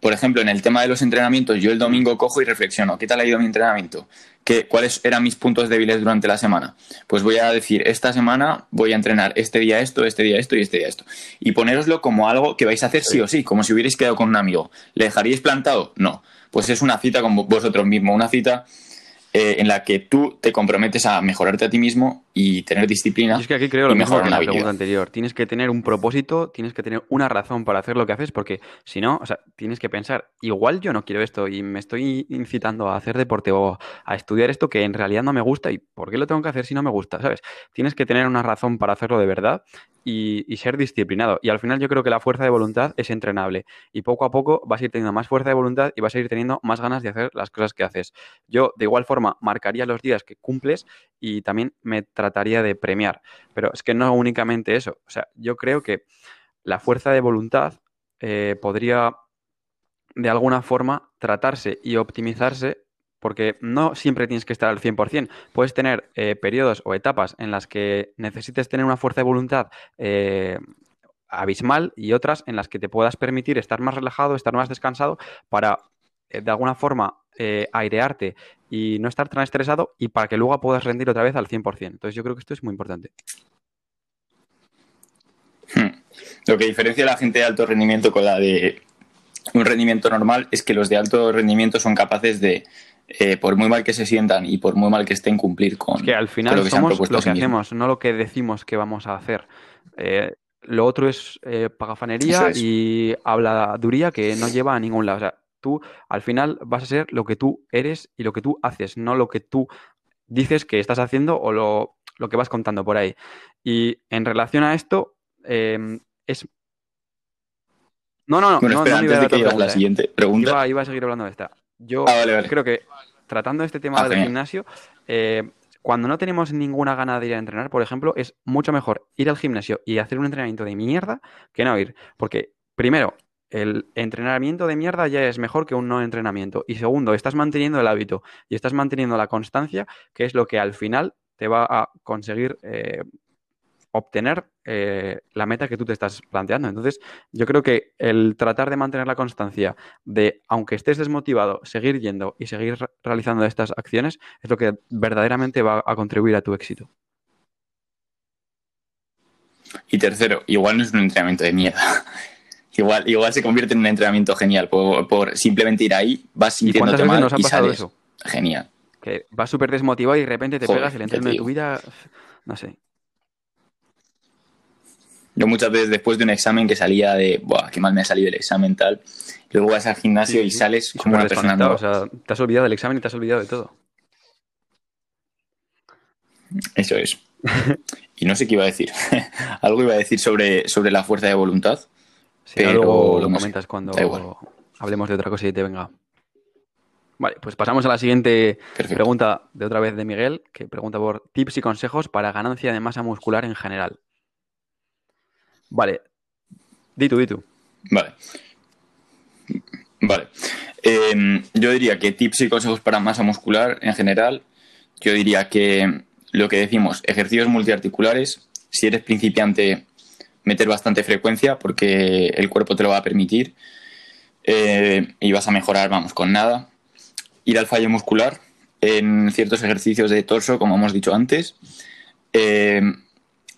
Por ejemplo, en el tema de los entrenamientos, yo el domingo cojo y reflexiono, ¿qué tal ha ido mi entrenamiento? ¿Qué, ¿Cuáles eran mis puntos débiles durante la semana? Pues voy a decir, esta semana voy a entrenar este día esto, este día esto y este día esto. Y ponéroslo como algo que vais a hacer sí o sí, como si hubierais quedado con un amigo. ¿Le dejaríais plantado? No. Pues es una cita con vosotros mismos, una cita eh, en la que tú te comprometes a mejorarte a ti mismo y tener disciplina. Y es que aquí creo lo mismo que en la pregunta anterior. Tienes que tener un propósito, tienes que tener una razón para hacer lo que haces, porque si no, o sea, tienes que pensar, igual yo no quiero esto y me estoy incitando a hacer deporte o a estudiar esto que en realidad no me gusta y ¿por qué lo tengo que hacer si no me gusta? ¿Sabes? Tienes que tener una razón para hacerlo de verdad y, ser disciplinado. Y al final yo creo que la fuerza de voluntad es entrenable. Y poco a poco vas a ir teniendo más fuerza de voluntad y vas a ir teniendo más ganas de hacer las cosas que haces. Yo de igual forma marcaría los días que cumples y también me trataría de premiar. Pero es que no únicamente eso. O sea, yo creo que la fuerza de voluntad eh, podría de alguna forma tratarse y optimizarse porque no siempre tienes que estar al 100%. Puedes tener eh, periodos o etapas en las que necesites tener una fuerza de voluntad eh, abismal y otras en las que te puedas permitir estar más relajado, estar más descansado para eh, de alguna forma airearte y no estar tan estresado y para que luego puedas rendir otra vez al 100%. Entonces yo creo que esto es muy importante. Hmm. Lo que diferencia a la gente de alto rendimiento con la de un rendimiento normal es que los de alto rendimiento son capaces de eh, por muy mal que se sientan y por muy mal que estén cumplir con, que al final lo que somos lo que hacemos, no lo que decimos que vamos a hacer. Eh, lo otro es eh, pagafanería y habladuría que no lleva a ningún lado. O sea, tú al final vas a ser lo que tú eres y lo que tú haces, no lo que tú dices que estás haciendo o lo, que vas contando por ahí. Y en relación a esto, em, es... No, no, no. Bueno, no, antes de que la ¿eh? siguiente pregunta. Iba, a seguir hablando de esta. Yo Ah, vale, vale. creo que tratando este tema Ah, del genial. gimnasio, eh, cuando no tenemos ninguna gana de ir a entrenar, por ejemplo, es mucho mejor ir al gimnasio y hacer un entrenamiento de mierda que no ir. Porque, primero, el entrenamiento de mierda ya es mejor que un no entrenamiento. Y segundo, estás manteniendo el hábito y estás manteniendo la constancia, que es lo que al final te va a conseguir eh, obtener eh, la meta que tú te estás planteando. Entonces, yo creo que el tratar de mantener la constancia de, aunque estés desmotivado, seguir yendo y seguir re- realizando estas acciones es lo que verdaderamente va a contribuir a tu éxito. Y tercero, igual no es un entrenamiento de mierda. Igual, igual se convierte en un entrenamiento genial. Por, por simplemente ir ahí, vas ¿Y cuántas sintiéndote mal nos ha y pasado sales. eso? Genial. Que vas súper desmotivado y de repente te Joder, pegas el entreno de tu vida, no sé. Yo muchas veces después de un examen que salía de, Buah, qué mal me ha salido el examen tal, luego vas al gimnasio Sí, y sales como una persona nueva. O sea, te has olvidado del examen y te has olvidado de todo. Eso es. Y no sé qué iba a decir. Algo iba a decir sobre, sobre la fuerza de voluntad. Sí, Pero luego lo no sé, comentas cuando hablemos de otra cosa y te venga. Vale, pues pasamos a la siguiente Perfecto. pregunta de otra vez de Miguel, que pregunta por tips y consejos para ganancia de masa muscular en general. Vale, di tú, di tú. Vale. Vale. Eh, yo diría que tips y consejos para masa muscular en general. Yo diría que lo que decimos, ejercicios multiarticulares. Si eres principiante, meter bastante frecuencia porque el cuerpo te lo va a permitir. Eh, y vas a mejorar, vamos, con nada. Ir al fallo muscular en ciertos ejercicios de torso, como hemos dicho antes. Eh,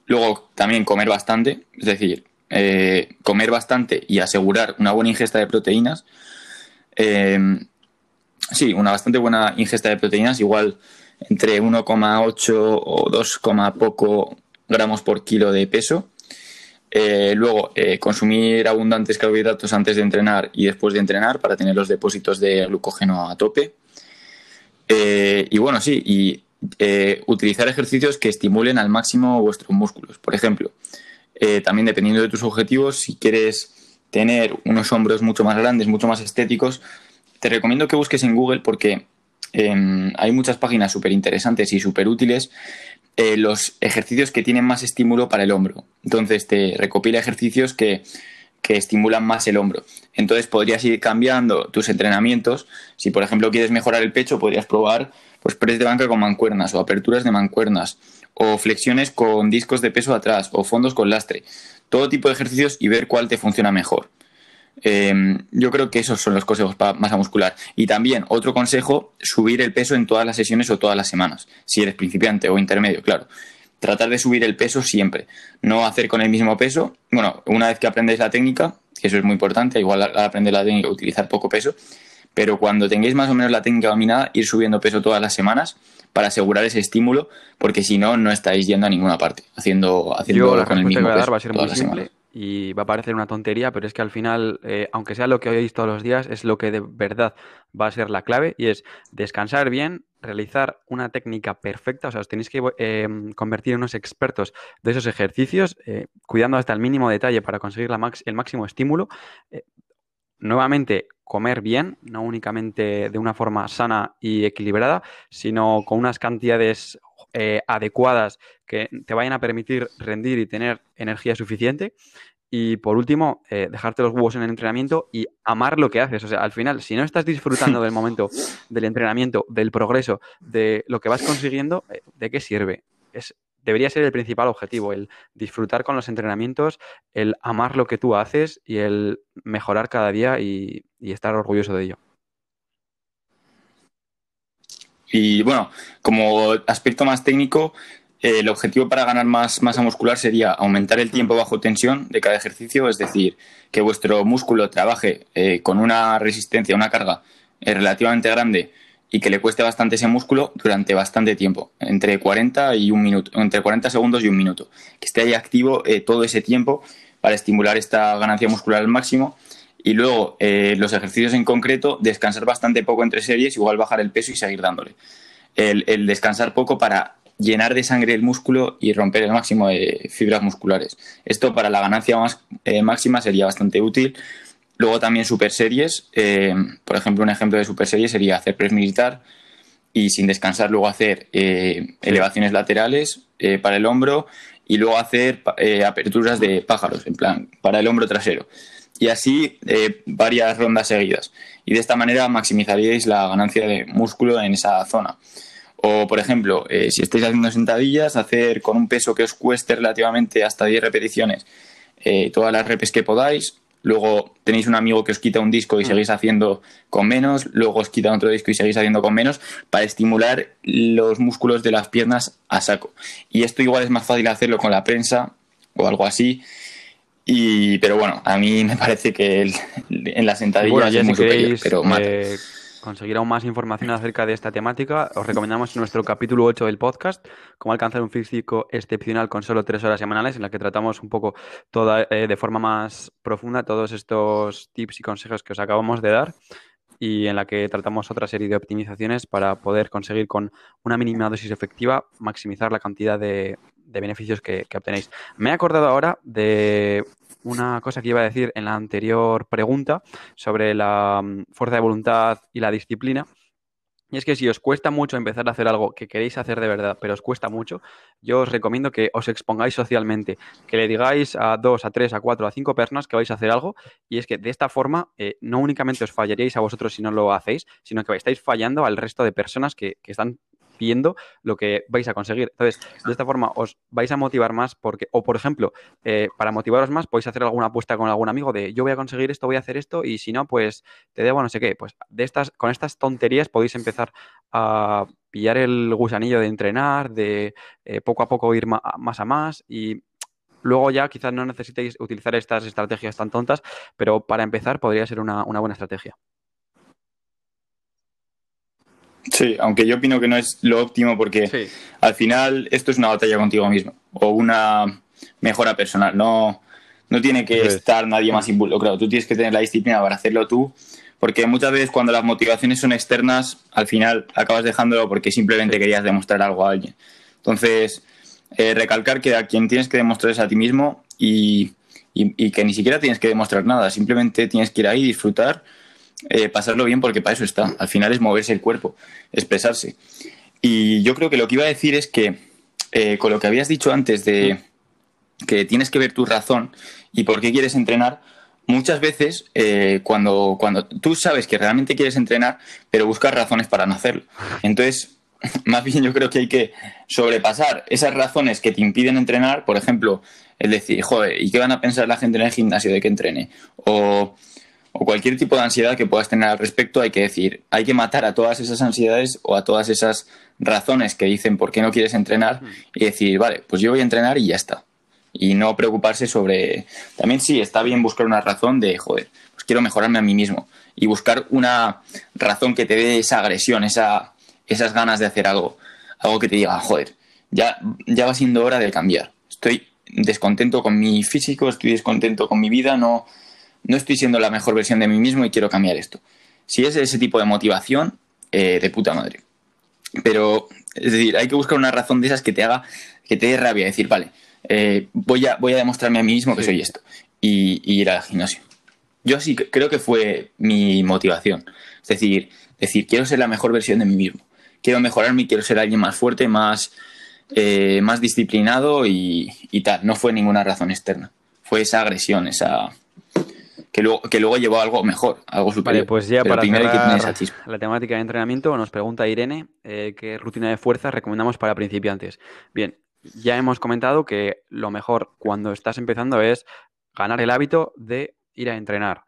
luego también comer bastante, es decir, eh, comer bastante y asegurar una buena ingesta de proteínas. Sí, una bastante buena ingesta de proteínas, igual entre 1,8 o 2, poco gramos por kilo de peso. Eh, luego, eh, consumir abundantes carbohidratos antes de entrenar y después de entrenar para tener los depósitos de glucógeno a tope. Eh, y bueno, sí, y utilizar ejercicios que estimulen al máximo vuestros músculos. Por ejemplo, también dependiendo de tus objetivos, si quieres tener unos hombros mucho más grandes, mucho más estéticos, te recomiendo que busques en Google porque eh, hay muchas páginas súper interesantes y súper útiles eh, los ejercicios que tienen más estímulo para el hombro. Entonces te recopila ejercicios que, que estimulan más el hombro. Entonces podrías ir cambiando tus entrenamientos. Si por ejemplo quieres mejorar el pecho, podrías probar pues de banca con mancuernas o aperturas de mancuernas o flexiones con discos de peso atrás o fondos con lastre. Todo tipo de ejercicios y ver cuál te funciona mejor. Eh, yo creo que esos son los consejos para masa muscular. Y también otro consejo, subir el peso en todas las sesiones o todas las semanas, si eres principiante o intermedio, claro. Tratar de subir el peso siempre, no hacer con el mismo peso. Bueno, una vez que aprendes la técnica, que eso es muy importante, igual al aprender la técnica, utilizar poco peso, pero cuando tengáis más o menos la técnica dominada, ir subiendo peso todas las semanas para asegurar ese estímulo, porque si no, no estáis yendo a ninguna parte, haciendo, haciendo Yo la con el que mismo voy a dar peso va a ser muy todas las simple semanas. Y va a parecer una tontería, pero es que al final, eh, aunque sea lo que oís todos los días, es lo que de verdad va a ser la clave y es descansar bien, realizar una técnica perfecta, o sea, os tenéis que eh, convertir en unos expertos de esos ejercicios, eh, cuidando hasta el mínimo detalle para conseguir la el máximo estímulo. Nuevamente, comer bien, no únicamente de una forma sana y equilibrada, sino con unas cantidades eh, adecuadas que te vayan a permitir rendir y tener energía suficiente. Y por último, eh, dejarte los huevos en el entrenamiento y amar lo que haces. O sea, al final, si no estás disfrutando del momento del entrenamiento, del progreso, de lo que vas consiguiendo, eh, ¿de qué sirve? Es, debería ser el principal objetivo, el disfrutar con los entrenamientos, el amar lo que tú haces y el mejorar cada día y, y estar orgulloso de ello. Y bueno, como aspecto más técnico, eh, el objetivo para ganar más masa muscular sería aumentar el tiempo bajo tensión de cada ejercicio, es decir, que vuestro músculo trabaje eh, con una resistencia, una carga eh, relativamente grande y que le cueste bastante ese músculo durante bastante tiempo, entre 40 y un minuto, entre 40 segundos y un minuto, que esté ahí activo todo ese tiempo para estimular esta ganancia muscular al máximo y luego eh, los ejercicios en concreto, descansar bastante poco entre series, igual bajar el peso y seguir dándole. el, descansar poco para llenar de sangre el músculo y romper el máximo de fibras musculares. Esto para la ganancia más, eh, máxima sería bastante útil. Luego también super series, eh, por ejemplo, un ejemplo de super serie sería hacer press militar y sin descansar luego hacer elevaciones laterales para el hombro y luego hacer aperturas de pájaros, en plan, para el hombro trasero y así eh, varias rondas seguidas. Y de esta manera maximizaríais la ganancia de músculo en esa zona. O, por ejemplo, eh, si estáis haciendo sentadillas, hacer con un peso que os cueste relativamente hasta 10 repeticiones eh, todas las repes que podáis. Luego tenéis un amigo que os quita un disco y mm. seguís haciendo con menos. Luego os quita otro disco y seguís haciendo con menos para estimular los músculos de las piernas a saco. Y esto igual es más fácil hacerlo con la prensa o algo así y, pero bueno, a mí me parece que en la sentadilla es muy superior, pero eh, conseguir aún más información acerca de esta temática, os recomendamos nuestro capítulo 8 del podcast, cómo alcanzar un físico excepcional con solo tres horas semanales, en la que tratamos un poco toda, eh, de forma más profunda todos estos tips y consejos que os acabamos de dar y en la que tratamos otra serie de optimizaciones para poder conseguir con una mínima dosis efectiva maximizar la cantidad de, de beneficios que, obtenéis. Me he acordado ahora de una cosa que iba a decir en la anterior pregunta sobre la mm, fuerza de voluntad y la disciplina. Y es que si os cuesta mucho empezar a hacer algo que queréis hacer de verdad, pero os cuesta mucho, yo os recomiendo que os expongáis socialmente, que le digáis a dos, a tres, a cuatro, a cinco personas que vais a hacer algo. Y es que de esta forma eh, no únicamente os fallaríais a vosotros si no lo hacéis, sino que estáis fallando al resto de personas que, que están viendo lo que vais a conseguir. Entonces, de esta forma os vais a motivar más porque, o por ejemplo, eh, para motivaros más podéis hacer alguna apuesta con algún amigo de yo voy a conseguir esto, voy a hacer esto y si no, pues te debo no sé qué. Pues de estas, con estas tonterías podéis empezar a pillar el gusanillo de entrenar, de eh, poco a poco ir más a más y Luego ya quizás no necesitéis utilizar estas estrategias tan tontas, pero para empezar podría ser una buena estrategia. Sí, aunque yo opino que no es lo óptimo porque al final esto es una batalla contigo mismo o una mejora personal. No, no tiene que estar nadie más involucrado. Tú tienes que tener la disciplina para hacerlo tú. Porque muchas veces cuando las motivaciones son externas, al final acabas dejándolo porque simplemente querías demostrar algo a alguien. Entonces, eh, recalcar que a quien tienes que demostrar es a ti mismo y, y, que ni siquiera tienes que demostrar nada. Simplemente tienes que ir ahí, disfrutar eh, pasarlo bien porque para eso está. Al final es moverse el cuerpo, expresarse. Y yo creo que lo que iba a decir es que eh, con lo que habías dicho antes de que tienes que ver tu razón y por qué quieres entrenar, muchas veces eh, cuando, cuando tú sabes que realmente quieres entrenar, pero buscas razones para no hacerlo. Entonces, más bien yo creo que hay que sobrepasar esas razones que te impiden entrenar, por ejemplo, el decir, joder, ¿y qué van a pensar la gente en el gimnasio de que entrene? O o cualquier tipo de ansiedad que puedas tener al respecto, hay que decir, hay que matar a todas esas ansiedades o a todas esas razones que dicen por qué no quieres entrenar y decir, vale, pues yo voy a entrenar y ya está. Y no preocuparse sobre... También sí, está bien buscar una razón de, joder, pues quiero mejorarme a mí mismo. Y buscar una razón que te dé esa agresión, esa, esas ganas de hacer algo. Algo que te diga, joder, ya, ya va siendo hora de cambiar. Estoy descontento con mi físico, estoy descontento con mi vida, no no estoy siendo la mejor versión de mí mismo y quiero cambiar esto. Si es ese tipo de motivación, eh, de puta madre. Pero, es decir, hay que buscar una razón de esas que te haga, que te dé rabia, decir, vale, eh, voy, a, voy a demostrarme a mí mismo que soy esto y, ir al gimnasio. Yo sí creo que fue mi motivación. Es decir, decir, quiero ser la mejor versión de mí mismo. Quiero mejorarme y quiero ser alguien más fuerte, más, eh, más disciplinado y, y tal. No fue ninguna razón externa. Fue esa agresión, esa, que luego, que luego llevó algo mejor, algo superior. Vale, pues ya para la temática de entrenamiento, nos pregunta Irene eh, qué rutina de fuerza recomendamos para principiantes. Bien, ya hemos comentado que lo mejor cuando estás empezando es ganar el hábito de ir a entrenar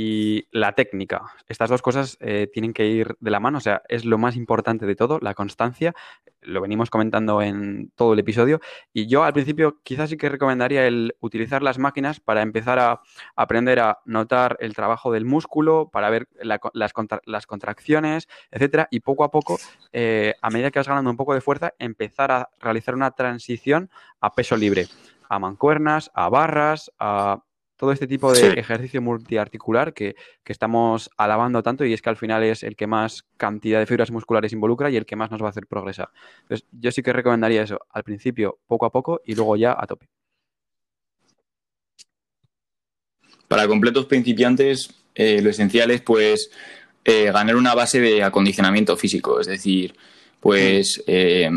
y la técnica. Estas dos cosas eh, tienen que ir de la mano, o sea, es lo más importante de todo, la constancia. Lo venimos comentando en todo el episodio. Y yo al principio quizás sí que recomendaría el utilizar las máquinas para empezar a aprender a notar el trabajo del músculo, para ver las, contracciones, etcétera. Y poco a poco, eh, a medida que vas ganando un poco de fuerza, empezar a realizar una transición a peso libre, a mancuernas, a barras, a todo este tipo de ejercicio multiarticular que, que, estamos alabando tanto y es que al final es el que más cantidad de fibras musculares involucra y el que más nos va a hacer progresar. Entonces, yo sí que recomendaría eso, al principio poco a poco y luego ya a tope. Para completos principiantes, eh, lo esencial es pues eh, ganar una base de acondicionamiento físico, es decir, pues eh,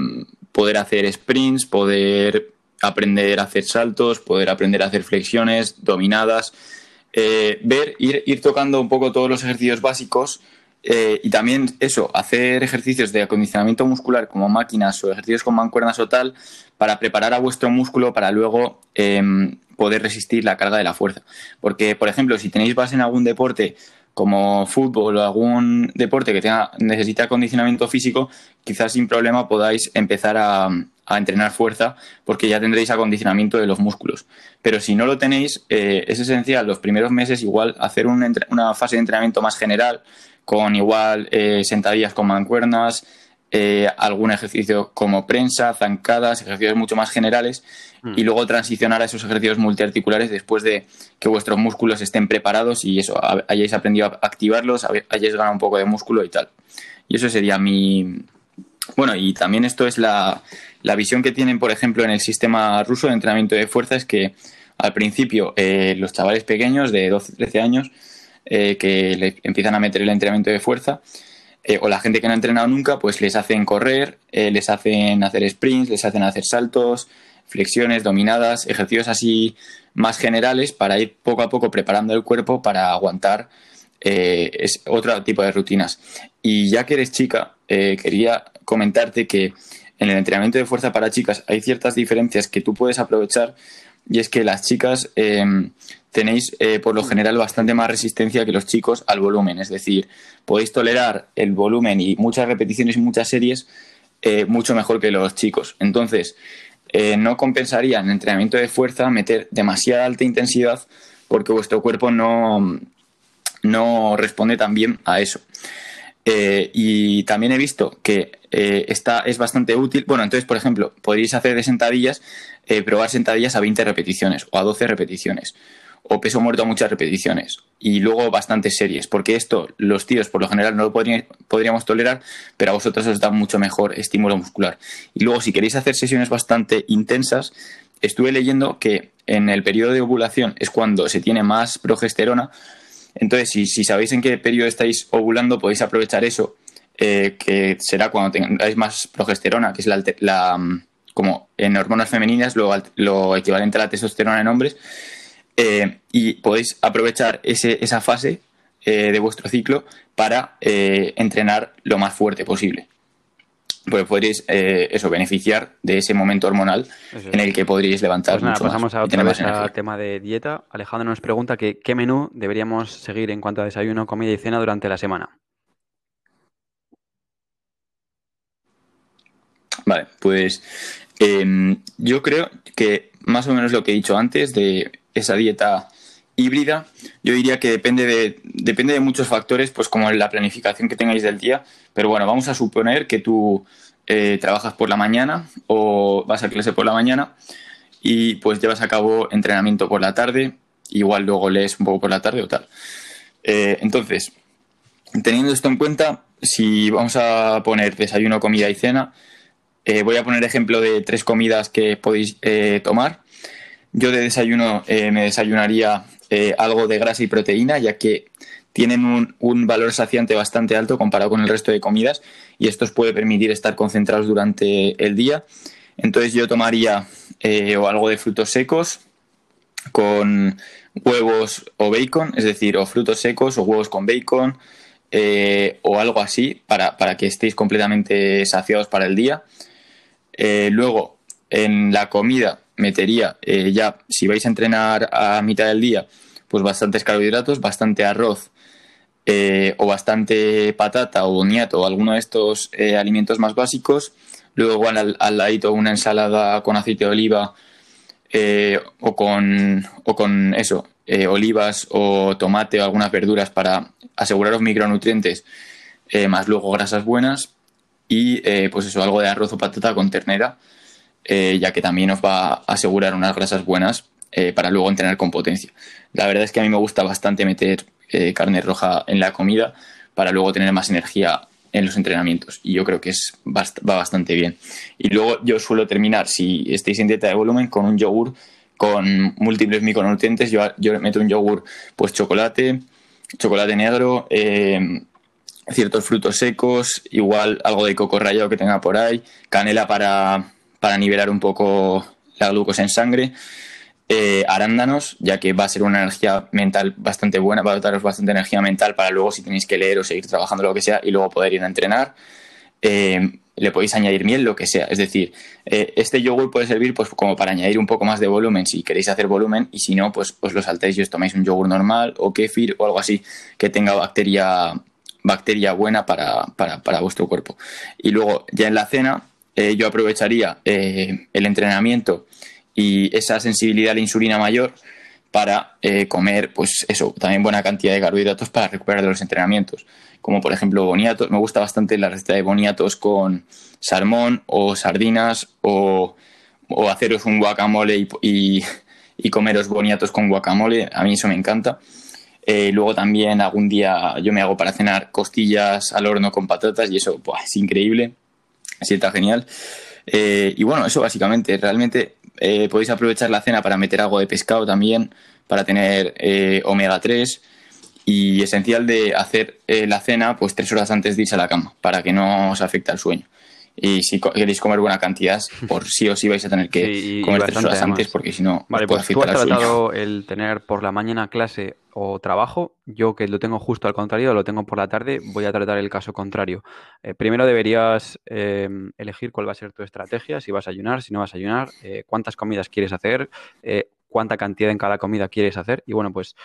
poder hacer sprints, poder aprender a hacer saltos, poder aprender a hacer flexiones dominadas, ver, ir, ir tocando un poco todos los ejercicios básicos y también eso, hacer ejercicios de acondicionamiento muscular como máquinas o ejercicios con mancuernas o tal, para preparar a vuestro músculo para luego em, poder resistir la carga de la fuerza. Porque, por ejemplo, si tenéis base en algún deporte como fútbol o algún deporte que tenga, necesita acondicionamiento físico, quizás sin problema podáis empezar a, entrenar fuerza porque ya tendréis acondicionamiento de los músculos. Pero si no lo tenéis, eh, es esencial los primeros meses igual hacer una fase de entrenamiento más general con igual eh, sentadillas con mancuernas, eh, algún ejercicio como prensa, zancadas, ejercicios mucho más generales mm. y luego transicionar a esos ejercicios multiarticulares después de que vuestros músculos estén preparados y eso, hayáis aprendido a activarlos, hayáis ganado un poco de músculo y tal. Y eso sería mi... Bueno, y también esto es la, visión que tienen, por ejemplo, en el sistema ruso de entrenamiento de fuerza, es que al principio eh, los chavales pequeños de 12, 13 años eh, que le empiezan a meter el entrenamiento de fuerza, eh, o la gente que no ha entrenado nunca, pues les hacen correr, eh, les hacen hacer sprints, les hacen hacer saltos, flexiones, dominadas, ejercicios así más generales para ir poco a poco preparando el cuerpo para aguantar eh, es otro tipo de rutinas. Y ya que eres chica, quería comentarte que en el entrenamiento de fuerza para chicas hay ciertas diferencias que tú puedes aprovechar y es que las chicas tenéis eh, por lo general bastante más resistencia que los chicos al volumen. Es decir, podéis tolerar el volumen y muchas repeticiones y muchas series eh, mucho mejor que los chicos. Entonces, eh, no compensaría en entrenamiento de fuerza meter demasiada alta intensidad porque vuestro cuerpo no, no responde tan bien a eso. y también he visto que esta es bastante útil. Bueno, entonces, por ejemplo, podéis hacer de sentadillas, probar sentadillas a 20 repeticiones o a 12 repeticiones o peso muerto a muchas repeticiones y luego bastantes series, porque esto los tíos por lo general no lo podríamos tolerar, pero a vosotros os da mucho mejor estímulo muscular. Y luego si queréis hacer sesiones bastante intensas, estuve leyendo que en el periodo de ovulación es cuando se tiene más progesterona, entonces si, sabéis en qué periodo estáis ovulando podéis aprovechar eso, eh, que será cuando tengáis más progesterona, que es la, la como en hormonas femeninas lo, lo equivalente a la testosterona en hombres, eh, y podéis aprovechar esa fase eh, de vuestro ciclo para entrenar lo más fuerte posible. Pues podréis eso, beneficiar de ese momento hormonal en el que podríais levantar. Pues nada, pasamos a otra vez al tema de dieta. Alejandro nos pregunta que qué menú deberíamos seguir en cuanto a desayuno, comida y cena durante la semana. Vale, pues em, yo creo que más o menos lo que he dicho antes de esa dieta híbrida, yo diría que depende de, depende de muchos factores, pues como la planificación que tengáis del día, pero bueno, vamos a suponer que tú eh, trabajas por la mañana o vas a clase por la mañana y pues llevas a cabo entrenamiento por la tarde, igual luego lees un poco por la tarde o tal. Eh, entonces, teniendo esto en cuenta, si vamos a poner desayuno, comida y cena, eh, voy a poner ejemplo de tres comidas que podéis tomar yo de desayuno eh, me desayunaría eh, algo de grasa y proteína, ya que tienen un, valor saciante bastante alto comparado con el resto de comidas y esto os puede permitir estar concentrados durante el día. Entonces yo tomaría eh, o algo de frutos secos con huevos o bacon, es decir, o frutos secos o huevos con bacon o algo así para, para, que estéis completamente saciados para el día. Luego, en la comida metería eh, ya, si vais a entrenar a mitad del día, pues bastantes carbohidratos, bastante arroz eh, o bastante patata o boniato o alguno de estos eh, alimentos más básicos. Luego al, al, ladito una ensalada con aceite de oliva o, con, o con eso, olivas o tomate o algunas verduras para aseguraros micronutrientes, más luego grasas buenas y pues eso, algo de arroz o patata con ternera eh, ya que también os va a asegurar unas grasas buenas eh, para luego entrenar con potencia. La verdad es que a mí me gusta bastante meter eh, carne roja en la comida para luego tener más energía en los entrenamientos y yo creo que es, va bastante bien. Y luego yo suelo terminar, si estáis en dieta de volumen, con un yogur con múltiples micronutrientes. Yo, yo meto un yogur, pues chocolate, chocolate negro, eh, ciertos frutos secos, igual algo de coco rallado que tenga por ahí, canela para, para nivelar un poco la glucosa en sangre, eh, arándanos, ya que va a ser una energía mental bastante buena, va a daros bastante energía mental para luego si tenéis que leer o seguir trabajando lo que sea y luego poder ir a entrenar. Eh, le podéis añadir miel, lo que sea. Es decir, eh, este yogur puede servir pues como para añadir un poco más de volumen si queréis hacer volumen y si no, pues os lo saltáis y os tomáis un yogur normal o kéfir o algo así que tenga bacteria, bacteria buena para, vuestro cuerpo. Y luego ya en la cena eh, yo aprovecharía el entrenamiento y esa sensibilidad a la insulina mayor para comer, pues eso, también buena cantidad de carbohidratos para recuperar de los entrenamientos como por ejemplo boniatos. Me gusta bastante la receta de boniatos con salmón o sardinas o, haceros un guacamole y, comeros boniatos con guacamole. A mí eso me encanta. Eh, luego también algún día yo me hago para cenar costillas al horno con patatas y eso es increíble. Así está genial. Eh, y bueno, eso básicamente. Realmente eh, podéis aprovechar la cena para meter algo de pescado también, para tener omega 3 y esencial de hacer la cena pues tres horas antes de irse a la cama para que no os afecte al sueño. Y si queréis comer buena cantidad, por sí o sí vais a tener que comer tres horas antes porque si no vale, pues tú has tratado el tener por la mañana clase o trabajo. Yo que lo tengo justo al contrario, lo tengo por la tarde, voy a tratar el caso contrario. Eh, primero deberías em, elegir cuál va a ser tu estrategia, si vas a ayunar, si no vas a ayunar, eh, cuántas comidas quieres hacer, cuánta cantidad en cada comida quieres hacer. Y bueno, pues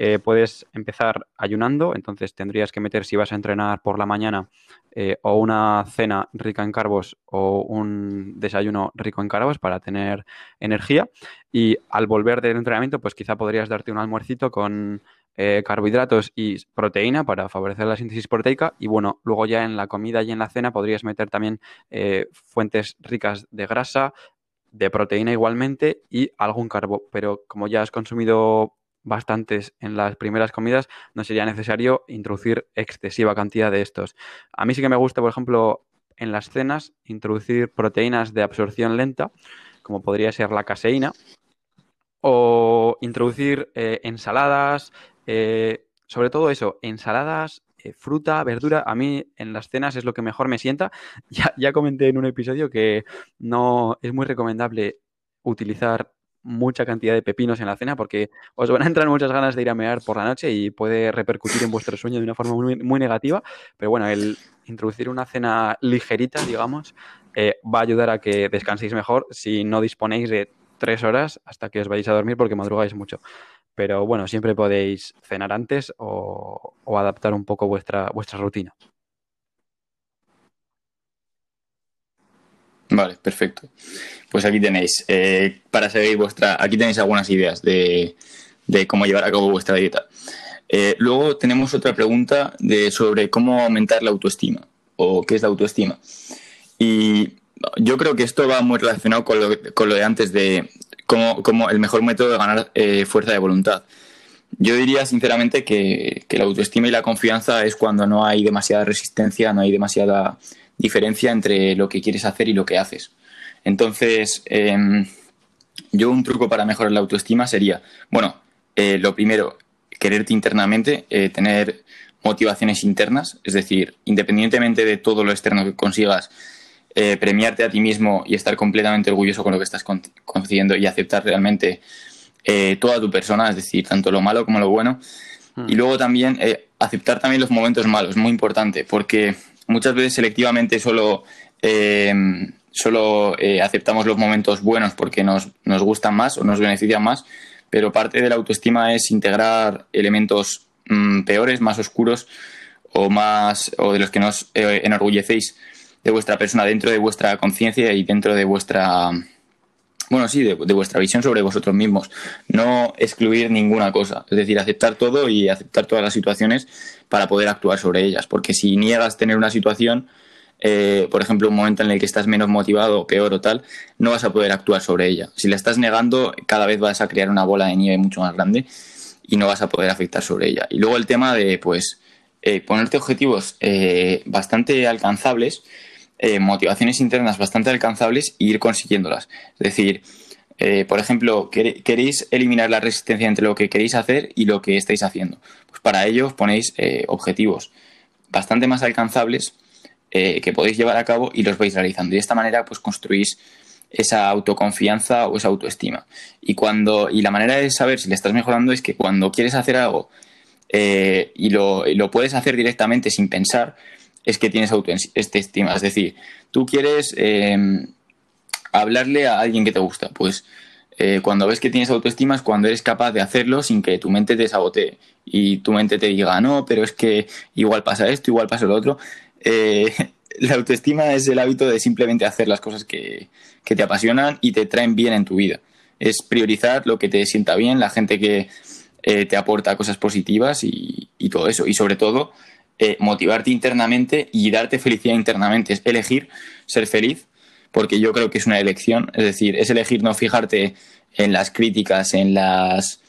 eh, puedes empezar ayunando, entonces tendrías que meter si vas a entrenar por la mañana eh, o una cena rica en carbos o un desayuno rico en carbos para tener energía. Y al volver del entrenamiento, pues quizá podrías darte un almuercito con eh, carbohidratos y proteína para favorecer la síntesis proteica. Y bueno, luego ya en la comida y en la cena podrías meter también fuentes ricas de grasa, de proteína igualmente y algún carbo. Pero como ya has consumido bastantes en las primeras comidas, no sería necesario introducir excesiva cantidad de estos. A mí sí que me gusta, por ejemplo, en las cenas, introducir proteínas de absorción lenta, como podría ser la caseína, o introducir eh, ensaladas, eh, sobre todo eso, ensaladas, eh, fruta, verdura. A mí en las cenas es lo que mejor me sienta. Ya, ya comenté en un episodio que no es muy recomendable utilizar mucha cantidad de pepinos en la cena porque os van a entrar muchas ganas de ir a mear por la noche y puede repercutir en vuestro sueño de una forma muy, negativa. Pero bueno, el introducir una cena ligerita, digamos, eh, va a ayudar a que descanséis mejor si no disponéis de tres horas hasta que os vayáis a dormir porque madrugáis mucho. Pero bueno, siempre podéis cenar antes o, o adaptar un poco vuestra, vuestra rutina. Vale, perfecto. Pues aquí tenéis, eh, para seguir vuestra, aquí tenéis algunas ideas de, cómo llevar a cabo vuestra dieta. Eh, luego tenemos otra pregunta de, sobre cómo aumentar la autoestima o qué es la autoestima. Y yo creo que esto va muy relacionado con lo, con lo de antes de cómo, el mejor método de ganar eh, fuerza de voluntad. Yo diría sinceramente que, que la autoestima y la confianza es cuando no hay demasiada resistencia, no hay demasiada diferencia entre lo que quieres hacer y lo que haces. Entonces, em, yo un truco para mejorar la autoestima sería, bueno, eh, lo primero, quererte internamente, eh, tener motivaciones internas, es decir, independientemente de todo lo externo que consigas, eh, premiarte a ti mismo y estar completamente orgulloso con lo que estás consiguiendo y aceptar realmente toda tu persona, es decir, tanto lo malo como lo bueno. Hmm. Y luego también aceptar también los momentos malos, muy importante, porque muchas veces selectivamente solo, eh, solo eh, aceptamos los momentos buenos porque nos, nos gustan más o nos benefician más, pero parte de la autoestima es integrar elementos mm, peores, más oscuros o más o de los que nos eh, enorgullecéis de vuestra persona dentro de vuestra conciencia y dentro de vuestra bueno, sí, de, vuestra visión sobre vosotros mismos. No excluir ninguna cosa. Es decir, aceptar todo y aceptar todas las situaciones para poder actuar sobre ellas. Porque si niegas tener una situación, eh, por ejemplo, un momento en el que estás menos motivado o peor o tal, no vas a poder actuar sobre ella. Si la estás negando, cada vez vas a crear una bola de nieve mucho más grande y no vas a poder afectar sobre ella. Y luego el tema de, pues, eh, ponerte objetivos eh, bastante alcanzables, motivaciones internas bastante alcanzables e ir consiguiéndolas. Es decir, por ejemplo, queréis eliminar la resistencia entre lo que queréis hacer y lo que estáis haciendo. Pues para ello os ponéis objetivos bastante más alcanzables eh, que podéis llevar a cabo y los vais realizando. Y de esta manera, pues construís esa autoconfianza o esa autoestima. Y cuando, y la manera de saber si le estás mejorando es que cuando quieres hacer algo eh, y, lo, puedes hacer directamente sin pensar, es que tienes autoestima. Es decir, tú quieres em, hablarle a alguien que te gusta, pues eh, cuando ves que tienes autoestima es cuando eres capaz de hacerlo sin que tu mente te sabotee y tu mente te diga, no, pero es que igual pasa esto, igual pasa lo otro. Eh, la autoestima es el hábito de simplemente hacer las cosas que, te apasionan y te traen bien en tu vida. Es priorizar lo que te sienta bien, la gente que eh, te aporta cosas positivas y, todo eso. Y sobre todo, eh, motivarte internamente y darte felicidad internamente. Es elegir ser feliz, porque yo creo que es una elección. Es decir, es elegir no fijarte en las críticas, en las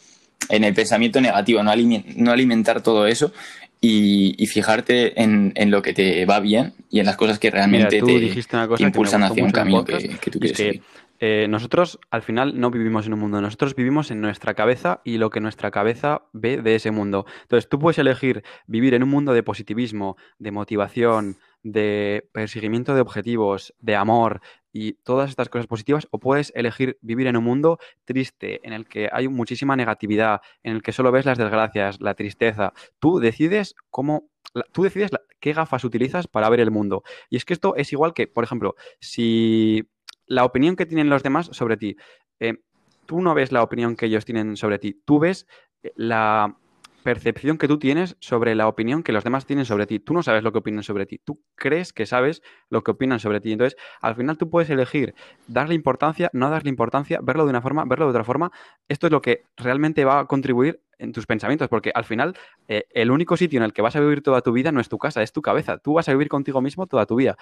en el pensamiento negativo, no, alimentar todo eso y, fijarte en, lo que te va bien y en las cosas que realmente te, impulsan hacia un camino que, tú quieres eh, nosotros al final no vivimos en un mundo, nosotros vivimos en nuestra cabeza y lo que nuestra cabeza ve de ese mundo. Entonces tú puedes elegir vivir en un mundo de positivismo, de motivación, de perseguimiento de objetivos, de amor y todas estas cosas positivas, o puedes elegir vivir en un mundo triste, en el que hay muchísima negatividad, en el que solo ves las desgracias, la tristeza. Tú decides cómo, tú decides qué gafas utilizas para ver el mundo. Y es que esto es igual que, por ejemplo, si la opinión que tienen los demás sobre ti, eh, tú no ves la opinión que ellos tienen sobre ti, tú ves eh, la percepción que tú tienes sobre la opinión que los demás tienen sobre ti. Tú no sabes lo que opinan sobre ti, tú crees que sabes lo que opinan sobre ti. Entonces, al final tú puedes elegir darle importancia, no darle importancia, verlo de una forma, verlo de otra forma. Esto es lo que realmente va a contribuir en tus pensamientos, porque al final eh, el único sitio en el que vas a vivir toda tu vida no es tu casa, es tu cabeza. Tú vas a vivir contigo mismo toda tu vida.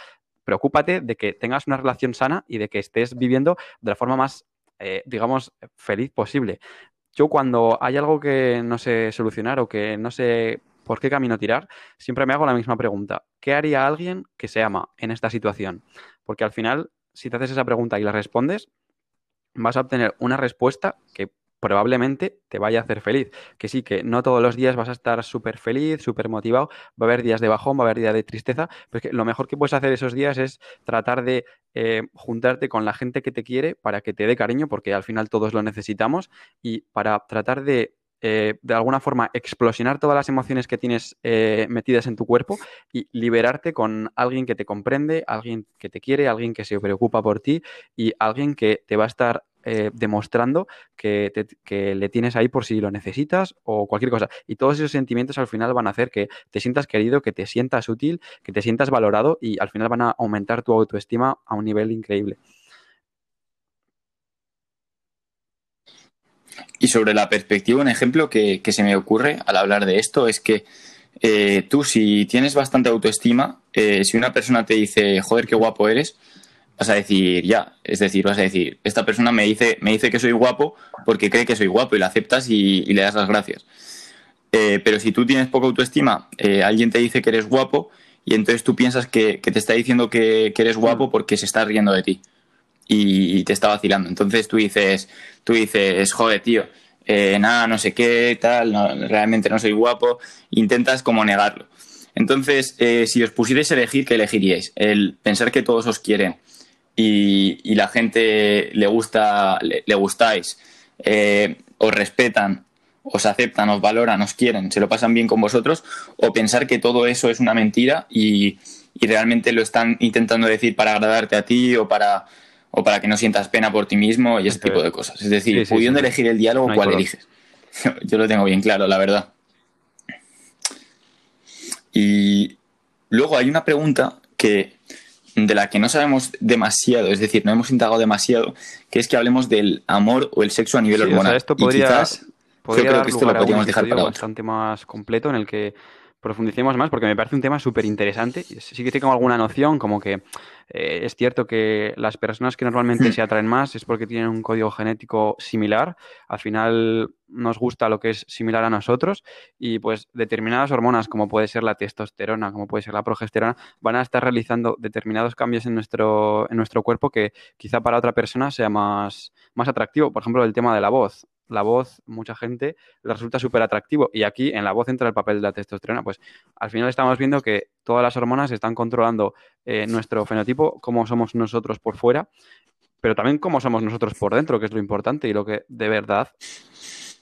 Preocúpate de que tengas una relación sana y de que estés viviendo de la forma más, eh, digamos, feliz posible. Yo cuando hay algo que no sé solucionar o que no sé por qué camino tirar, siempre me hago la misma pregunta. ¿Qué haría alguien que se ama en esta situación? Porque al final, si te haces esa pregunta y la respondes, vas a obtener una respuesta que probablemente te vaya a hacer feliz. Que sí, que no todos los días vas a estar súper feliz, súper motivado, va a haber días de bajón, va a haber días de tristeza, pero que lo mejor que puedes hacer esos días es tratar de eh, juntarte con la gente que te quiere para que te dé cariño, porque al final todos lo necesitamos, y para tratar de eh, de alguna forma explosionar todas las emociones que tienes eh, metidas en tu cuerpo y liberarte con alguien que te comprende, alguien que te quiere, alguien que se preocupa por ti y alguien que te va a estar eh, demostrando que, le tienes ahí por si lo necesitas o cualquier cosa. Y todos esos sentimientos al final van a hacer que te sientas querido, que te sientas útil, que te sientas valorado y al final van a aumentar tu autoestima a un nivel increíble. Y sobre la perspectiva, un ejemplo que, se me ocurre al hablar de esto es que eh, tú si tienes bastante autoestima, eh, si una persona te dice, joder, qué guapo eres, vas a decir ya. Es decir, vas a decir, esta persona me dice, me dice que soy guapo porque cree que soy guapo y lo aceptas y, le das las gracias. Eh, pero si tú tienes poca autoestima, eh, alguien te dice que eres guapo y entonces tú piensas que, te está diciendo que, eres guapo mm. porque se está riendo de ti y, te está vacilando. Entonces tú dices, tú dices, joder, tío, eh, nada, no sé qué, tal, realmente no soy guapo, intentas como negarlo. Entonces, si os pusierais a elegir, ¿qué elegiríais? El pensar que todos os quieren y, la gente le gusta, le, gustáis, eh, os respetan, os aceptan, os valoran, os quieren, se lo pasan bien con vosotros, o pensar que todo eso es una mentira y, realmente lo están intentando decir para agradarte a ti o para, o para que no sientas pena por ti mismo y ese tipo de cosas. Es decir, pudiendo elegir el diálogo, ¿cuál eliges? Yo lo tengo bien claro, la verdad. Y luego hay una pregunta que de la que no sabemos demasiado, es decir, no hemos indagado demasiado, que es que hablemos del amor o el sexo a nivel hormonal. esto podría, yo creo que esto lo podríamos dejar para bastante más completo en el que profundicemos más porque me parece un tema súper interesante. Sí que tengo alguna noción, como que eh, es cierto que las personas que normalmente se atraen más es porque tienen un código genético similar. Al final nos gusta lo que es similar a nosotros y pues determinadas hormonas, como puede ser la testosterona, como puede ser la progesterona, van a estar realizando determinados cambios en nuestro, en nuestro cuerpo que quizá para otra persona sea más, más atractivo. Por ejemplo, el tema de la voz la voz, mucha gente le resulta súper atractivo. Y aquí en la voz entra el papel de la testosterona. Pues al final estamos viendo que todas las hormonas están controlando eh, nuestro fenotipo, cómo somos nosotros por fuera, pero también cómo somos nosotros por dentro, que es lo importante y lo que de verdad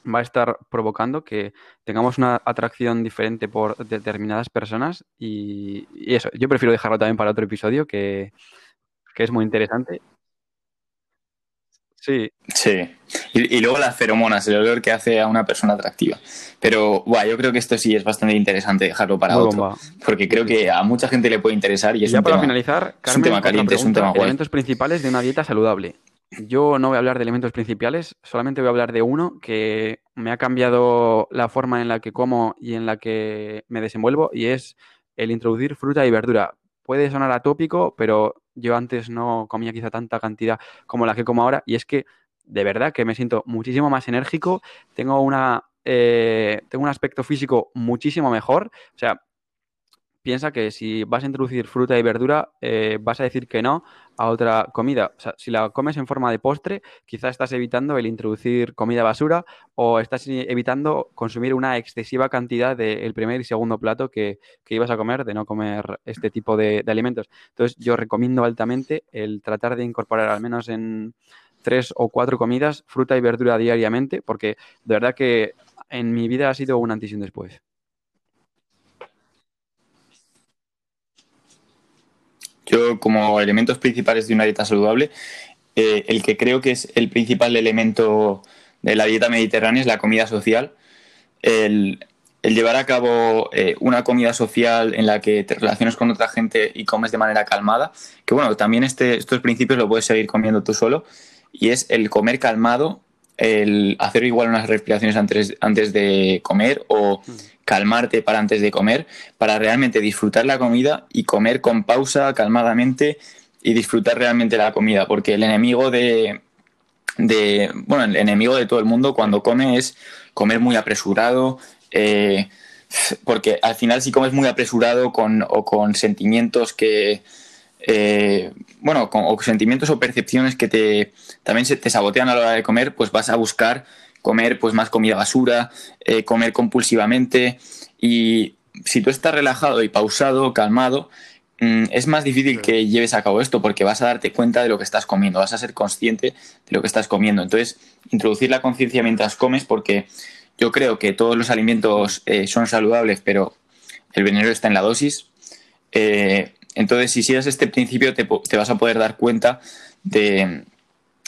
va a estar provocando que tengamos una atracción diferente por determinadas personas. Y, eso, yo prefiero dejarlo también para otro episodio que, que es muy interesante. Sí. Sí. Y, luego las feromonas, el olor que hace a una persona atractiva. Pero, bueno, yo creo que esto sí es bastante interesante dejarlo para otro. Porque creo que a mucha gente le puede interesar y es ya un para tema, finalizar, es un tema caliente, es un tema guay. Elementos principales de una dieta saludable. Yo no voy a hablar de elementos principales, solamente voy a hablar de uno que me ha cambiado la forma en la que como y en la que me desenvuelvo y es el introducir fruta y verdura. Puede sonar atópico, pero yo antes no comía quizá tanta cantidad como la que como ahora y es que de verdad que me siento muchísimo más enérgico, tengo una eh, tengo un aspecto físico muchísimo mejor, o sea, piensa que si vas a introducir fruta y verdura, eh, vas a decir que no a otra comida. O sea, si la comes en forma de postre, quizás estás evitando el introducir comida basura o estás evitando consumir una excesiva cantidad del primer y segundo plato que, ibas a comer, de no comer este tipo de, de alimentos. Entonces, yo recomiendo altamente el tratar de incorporar al menos en tres o cuatro comidas fruta y verdura diariamente, porque de verdad que en mi vida ha sido un antes y un después. Yo, como elementos principales de una dieta saludable, eh, el que creo que es el principal elemento de la dieta mediterránea es la comida social. El, llevar a cabo eh, una comida social en la que te relaciones con otra gente y comes de manera calmada, que bueno, también este, estos principios lo puedes seguir comiendo tú solo, y es el comer calmado, el hacer igual unas respiraciones antes, antes de comer o mm calmarte para antes de comer, para realmente disfrutar la comida y comer con pausa, calmadamente y disfrutar realmente la comida, porque el enemigo de, de bueno, el enemigo de todo el mundo cuando come es comer muy apresurado, eh, porque al final si comes muy apresurado con, o con sentimientos que, eh, bueno, con, o sentimientos o percepciones que te, también se te sabotean a la hora de comer, pues vas a buscar comer pues más comida basura, eh, comer compulsivamente y si tú estás relajado y pausado, calmado, mm, es más difícil que lleves a cabo esto porque vas a darte cuenta de lo que estás comiendo, vas a ser consciente de lo que estás comiendo. Entonces, introducir la conciencia mientras comes porque yo creo que todos los alimentos eh, son saludables, pero el veneno está en la dosis. Eh, entonces, si sigues este principio, te vas a poder dar cuenta de,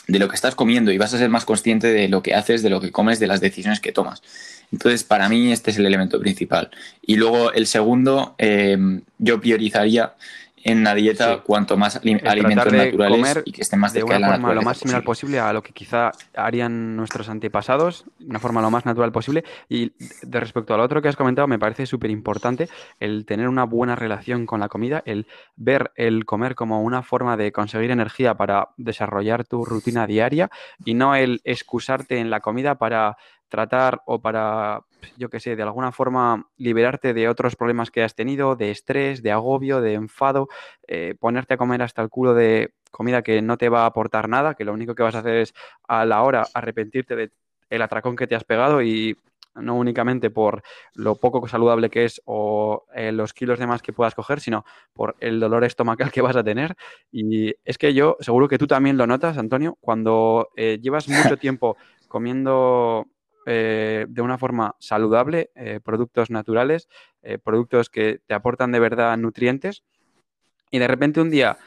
de lo que estás comiendo y vas a ser más consciente de lo que haces, de lo que comes, de las decisiones que tomas. Entonces, para mí este es el elemento principal. Y luego el segundo, eh, yo priorizaría en la dieta cuanto más alimentos naturales y que estén más de una forma lo más similar posible a lo que quizá harían nuestros antepasados, una forma lo más natural posible. Y de respecto al otro que has comentado, me parece súper importante el tener una buena relación con la comida, el ver el comer como una forma de conseguir energía para desarrollar tu rutina diaria y no el excusarte en la comida para tratar o para, yo qué sé, de alguna forma liberarte de otros problemas que has tenido, de estrés, de agobio, de enfado, eh, ponerte a comer hasta el culo de comida que no te va a aportar nada, que lo único que vas a hacer es a la hora arrepentirte de el atracón que te has pegado y no únicamente por lo poco saludable que es o eh, los kilos de más que puedas coger, sino por el dolor estomacal que vas a tener. Y es que yo, seguro que tú también lo notas, Antonio, cuando eh, llevas mucho tiempo comiendo eh, de una forma saludable, eh, productos naturales, eh, productos que te aportan de verdad nutrientes, y de repente un día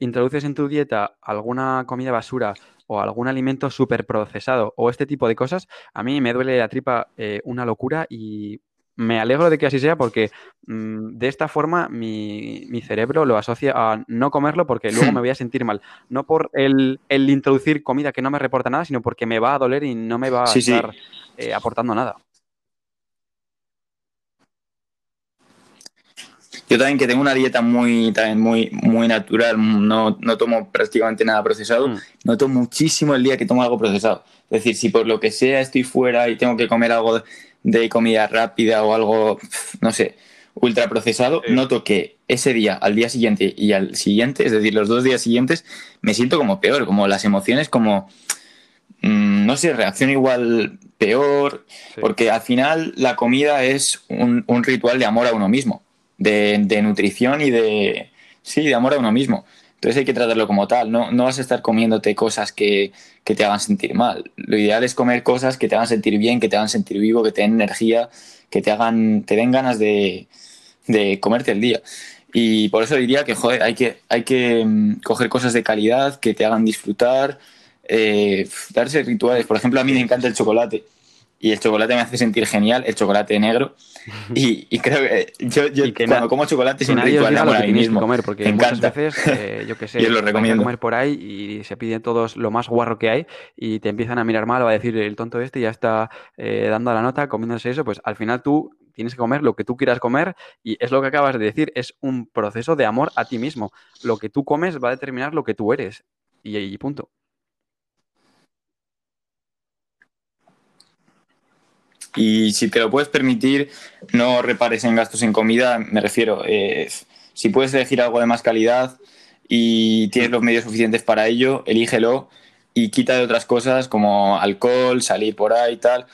introduces en tu dieta alguna comida basura o algún alimento súper procesado o este tipo de cosas, a mí me duele la tripa una locura y me alegro de que así sea porque mm, de esta forma mi, cerebro lo asocia a no comerlo porque luego me voy a sentir mal. No por el, introducir comida que no me reporta nada, sino porque me va a doler y no me va a estar eh, aportando nada. yo también que tengo una dieta muy, también muy, muy natural, no, no tomo prácticamente nada procesado, Mm. noto muchísimo el día que tomo algo procesado. Es decir, si por lo que sea estoy fuera y tengo que comer algo de comida rápida o algo, no sé, ultra procesado, Sí. noto que ese día, al día siguiente y al siguiente, es decir, los dos días siguientes, me siento como peor, como las emociones como, mm, no sé, reacciono igual peor, Sí. porque al final la comida es un, un ritual de amor a uno mismo, de, de nutrición y de, sí, de amor a uno mismo. Entonces hay que tratarlo como tal, no, no vas a estar comiéndote cosas que, que te hagan sentir mal. Lo ideal es comer cosas que te hagan sentir bien, que te hagan sentir vivo, que te den energía, que te hagan, te den ganas de, de comerte el día. Y por eso diría que, joder, hay que, hay que mm, coger cosas de calidad que te hagan disfrutar, eh, darse rituales. Por ejemplo, a mí me encanta el chocolate. Y el chocolate me hace sentir genial, el chocolate negro. Y, y creo que yo, yo que cuando como chocolate es un ritual de amor a mí mismo. comer, porque Me muchas encanta. veces, eh, yo qué sé, Yo lo recomiendo. comer por ahí y se piden todos lo más guarro que hay y te empiezan a mirar mal o a decir el tonto este ya está eh, dando la nota, comiéndose eso, pues al final tú tienes que comer lo que tú quieras comer y es lo que acabas de decir, es un proceso de amor a ti mismo. Lo que tú comes va a determinar lo que tú eres y, y punto. Y si te lo puedes permitir, no repares en gastos en comida. Me refiero, eh, si puedes elegir algo de más calidad y tienes los medios suficientes para ello, elígelo y quita de otras cosas como alcohol, salir por ahí y tal.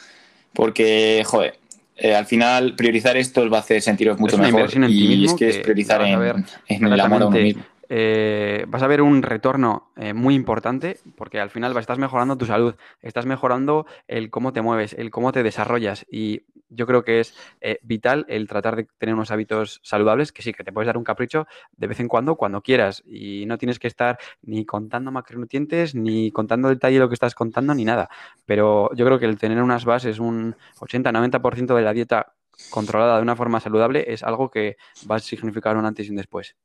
Porque, joder, eh, al final priorizar esto os va a hacer sentiros mucho Es mejor. Y es que es priorizar en, el amor a uno mismo. Eh, vas a ver un retorno eh, muy importante porque al final estás mejorando tu salud, estás mejorando el cómo te mueves, el cómo te desarrollas y yo creo que es eh, vital el tratar de tener unos hábitos saludables que sí, que te puedes dar un capricho de vez en cuando, cuando quieras y no tienes que estar ni contando macronutrientes, ni contando detalle de lo que estás contando, ni nada. Pero yo creo que el tener unas bases, un 80-90% de la dieta controlada de una forma saludable es algo que va a significar un antes y un después.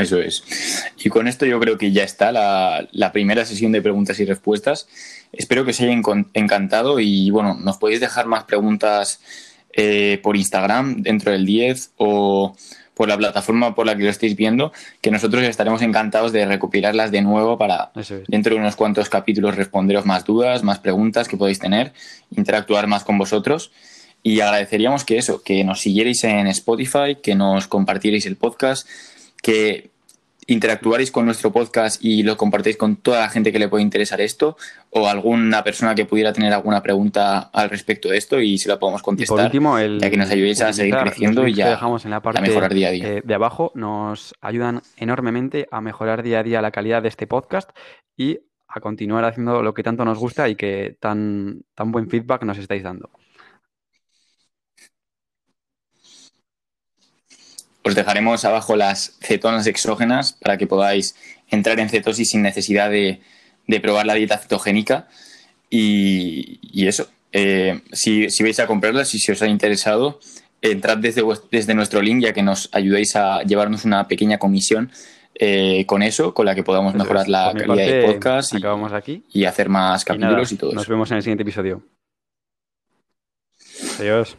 Eso es. Y con esto yo creo que ya está la, la primera sesión de preguntas y respuestas. Espero que os haya encantado y bueno, nos podéis dejar más preguntas eh, por Instagram dentro del 10 o por la plataforma por la que lo estéis viendo, que nosotros estaremos encantados de recopilarlas de nuevo para es. dentro de unos cuantos capítulos responderos más dudas, más preguntas que podéis tener, interactuar más con vosotros. Y agradeceríamos que eso, que nos siguierais en Spotify, que nos compartierais el podcast, que interactuarais con nuestro podcast y lo compartáis con toda la gente que le puede interesar esto o alguna persona que pudiera tener alguna pregunta al respecto de esto y se la podemos Y por contestar último, el ya que nos ayudéis a seguir creciendo y links que a- dejamos en la parte mejorar día a día. eh, de abajo nos ayudan enormemente a mejorar día a día la calidad de este podcast y a continuar haciendo lo que tanto nos gusta y que tan, tan buen feedback nos estáis dando. Os dejaremos abajo las cetonas exógenas para que podáis entrar en cetosis sin necesidad de, de probar la dieta cetogénica. Y, y eso, eh, si, si vais a comprarlas y si os ha interesado, entrad desde, desde nuestro link ya que nos ayudáis a llevarnos una pequeña comisión eh, con eso, con la que podamos mejorar la calidad parte, podcast y, acabamos aquí. y hacer más Y nada, capítulos y todo nos eso. vemos en el siguiente episodio. Adiós.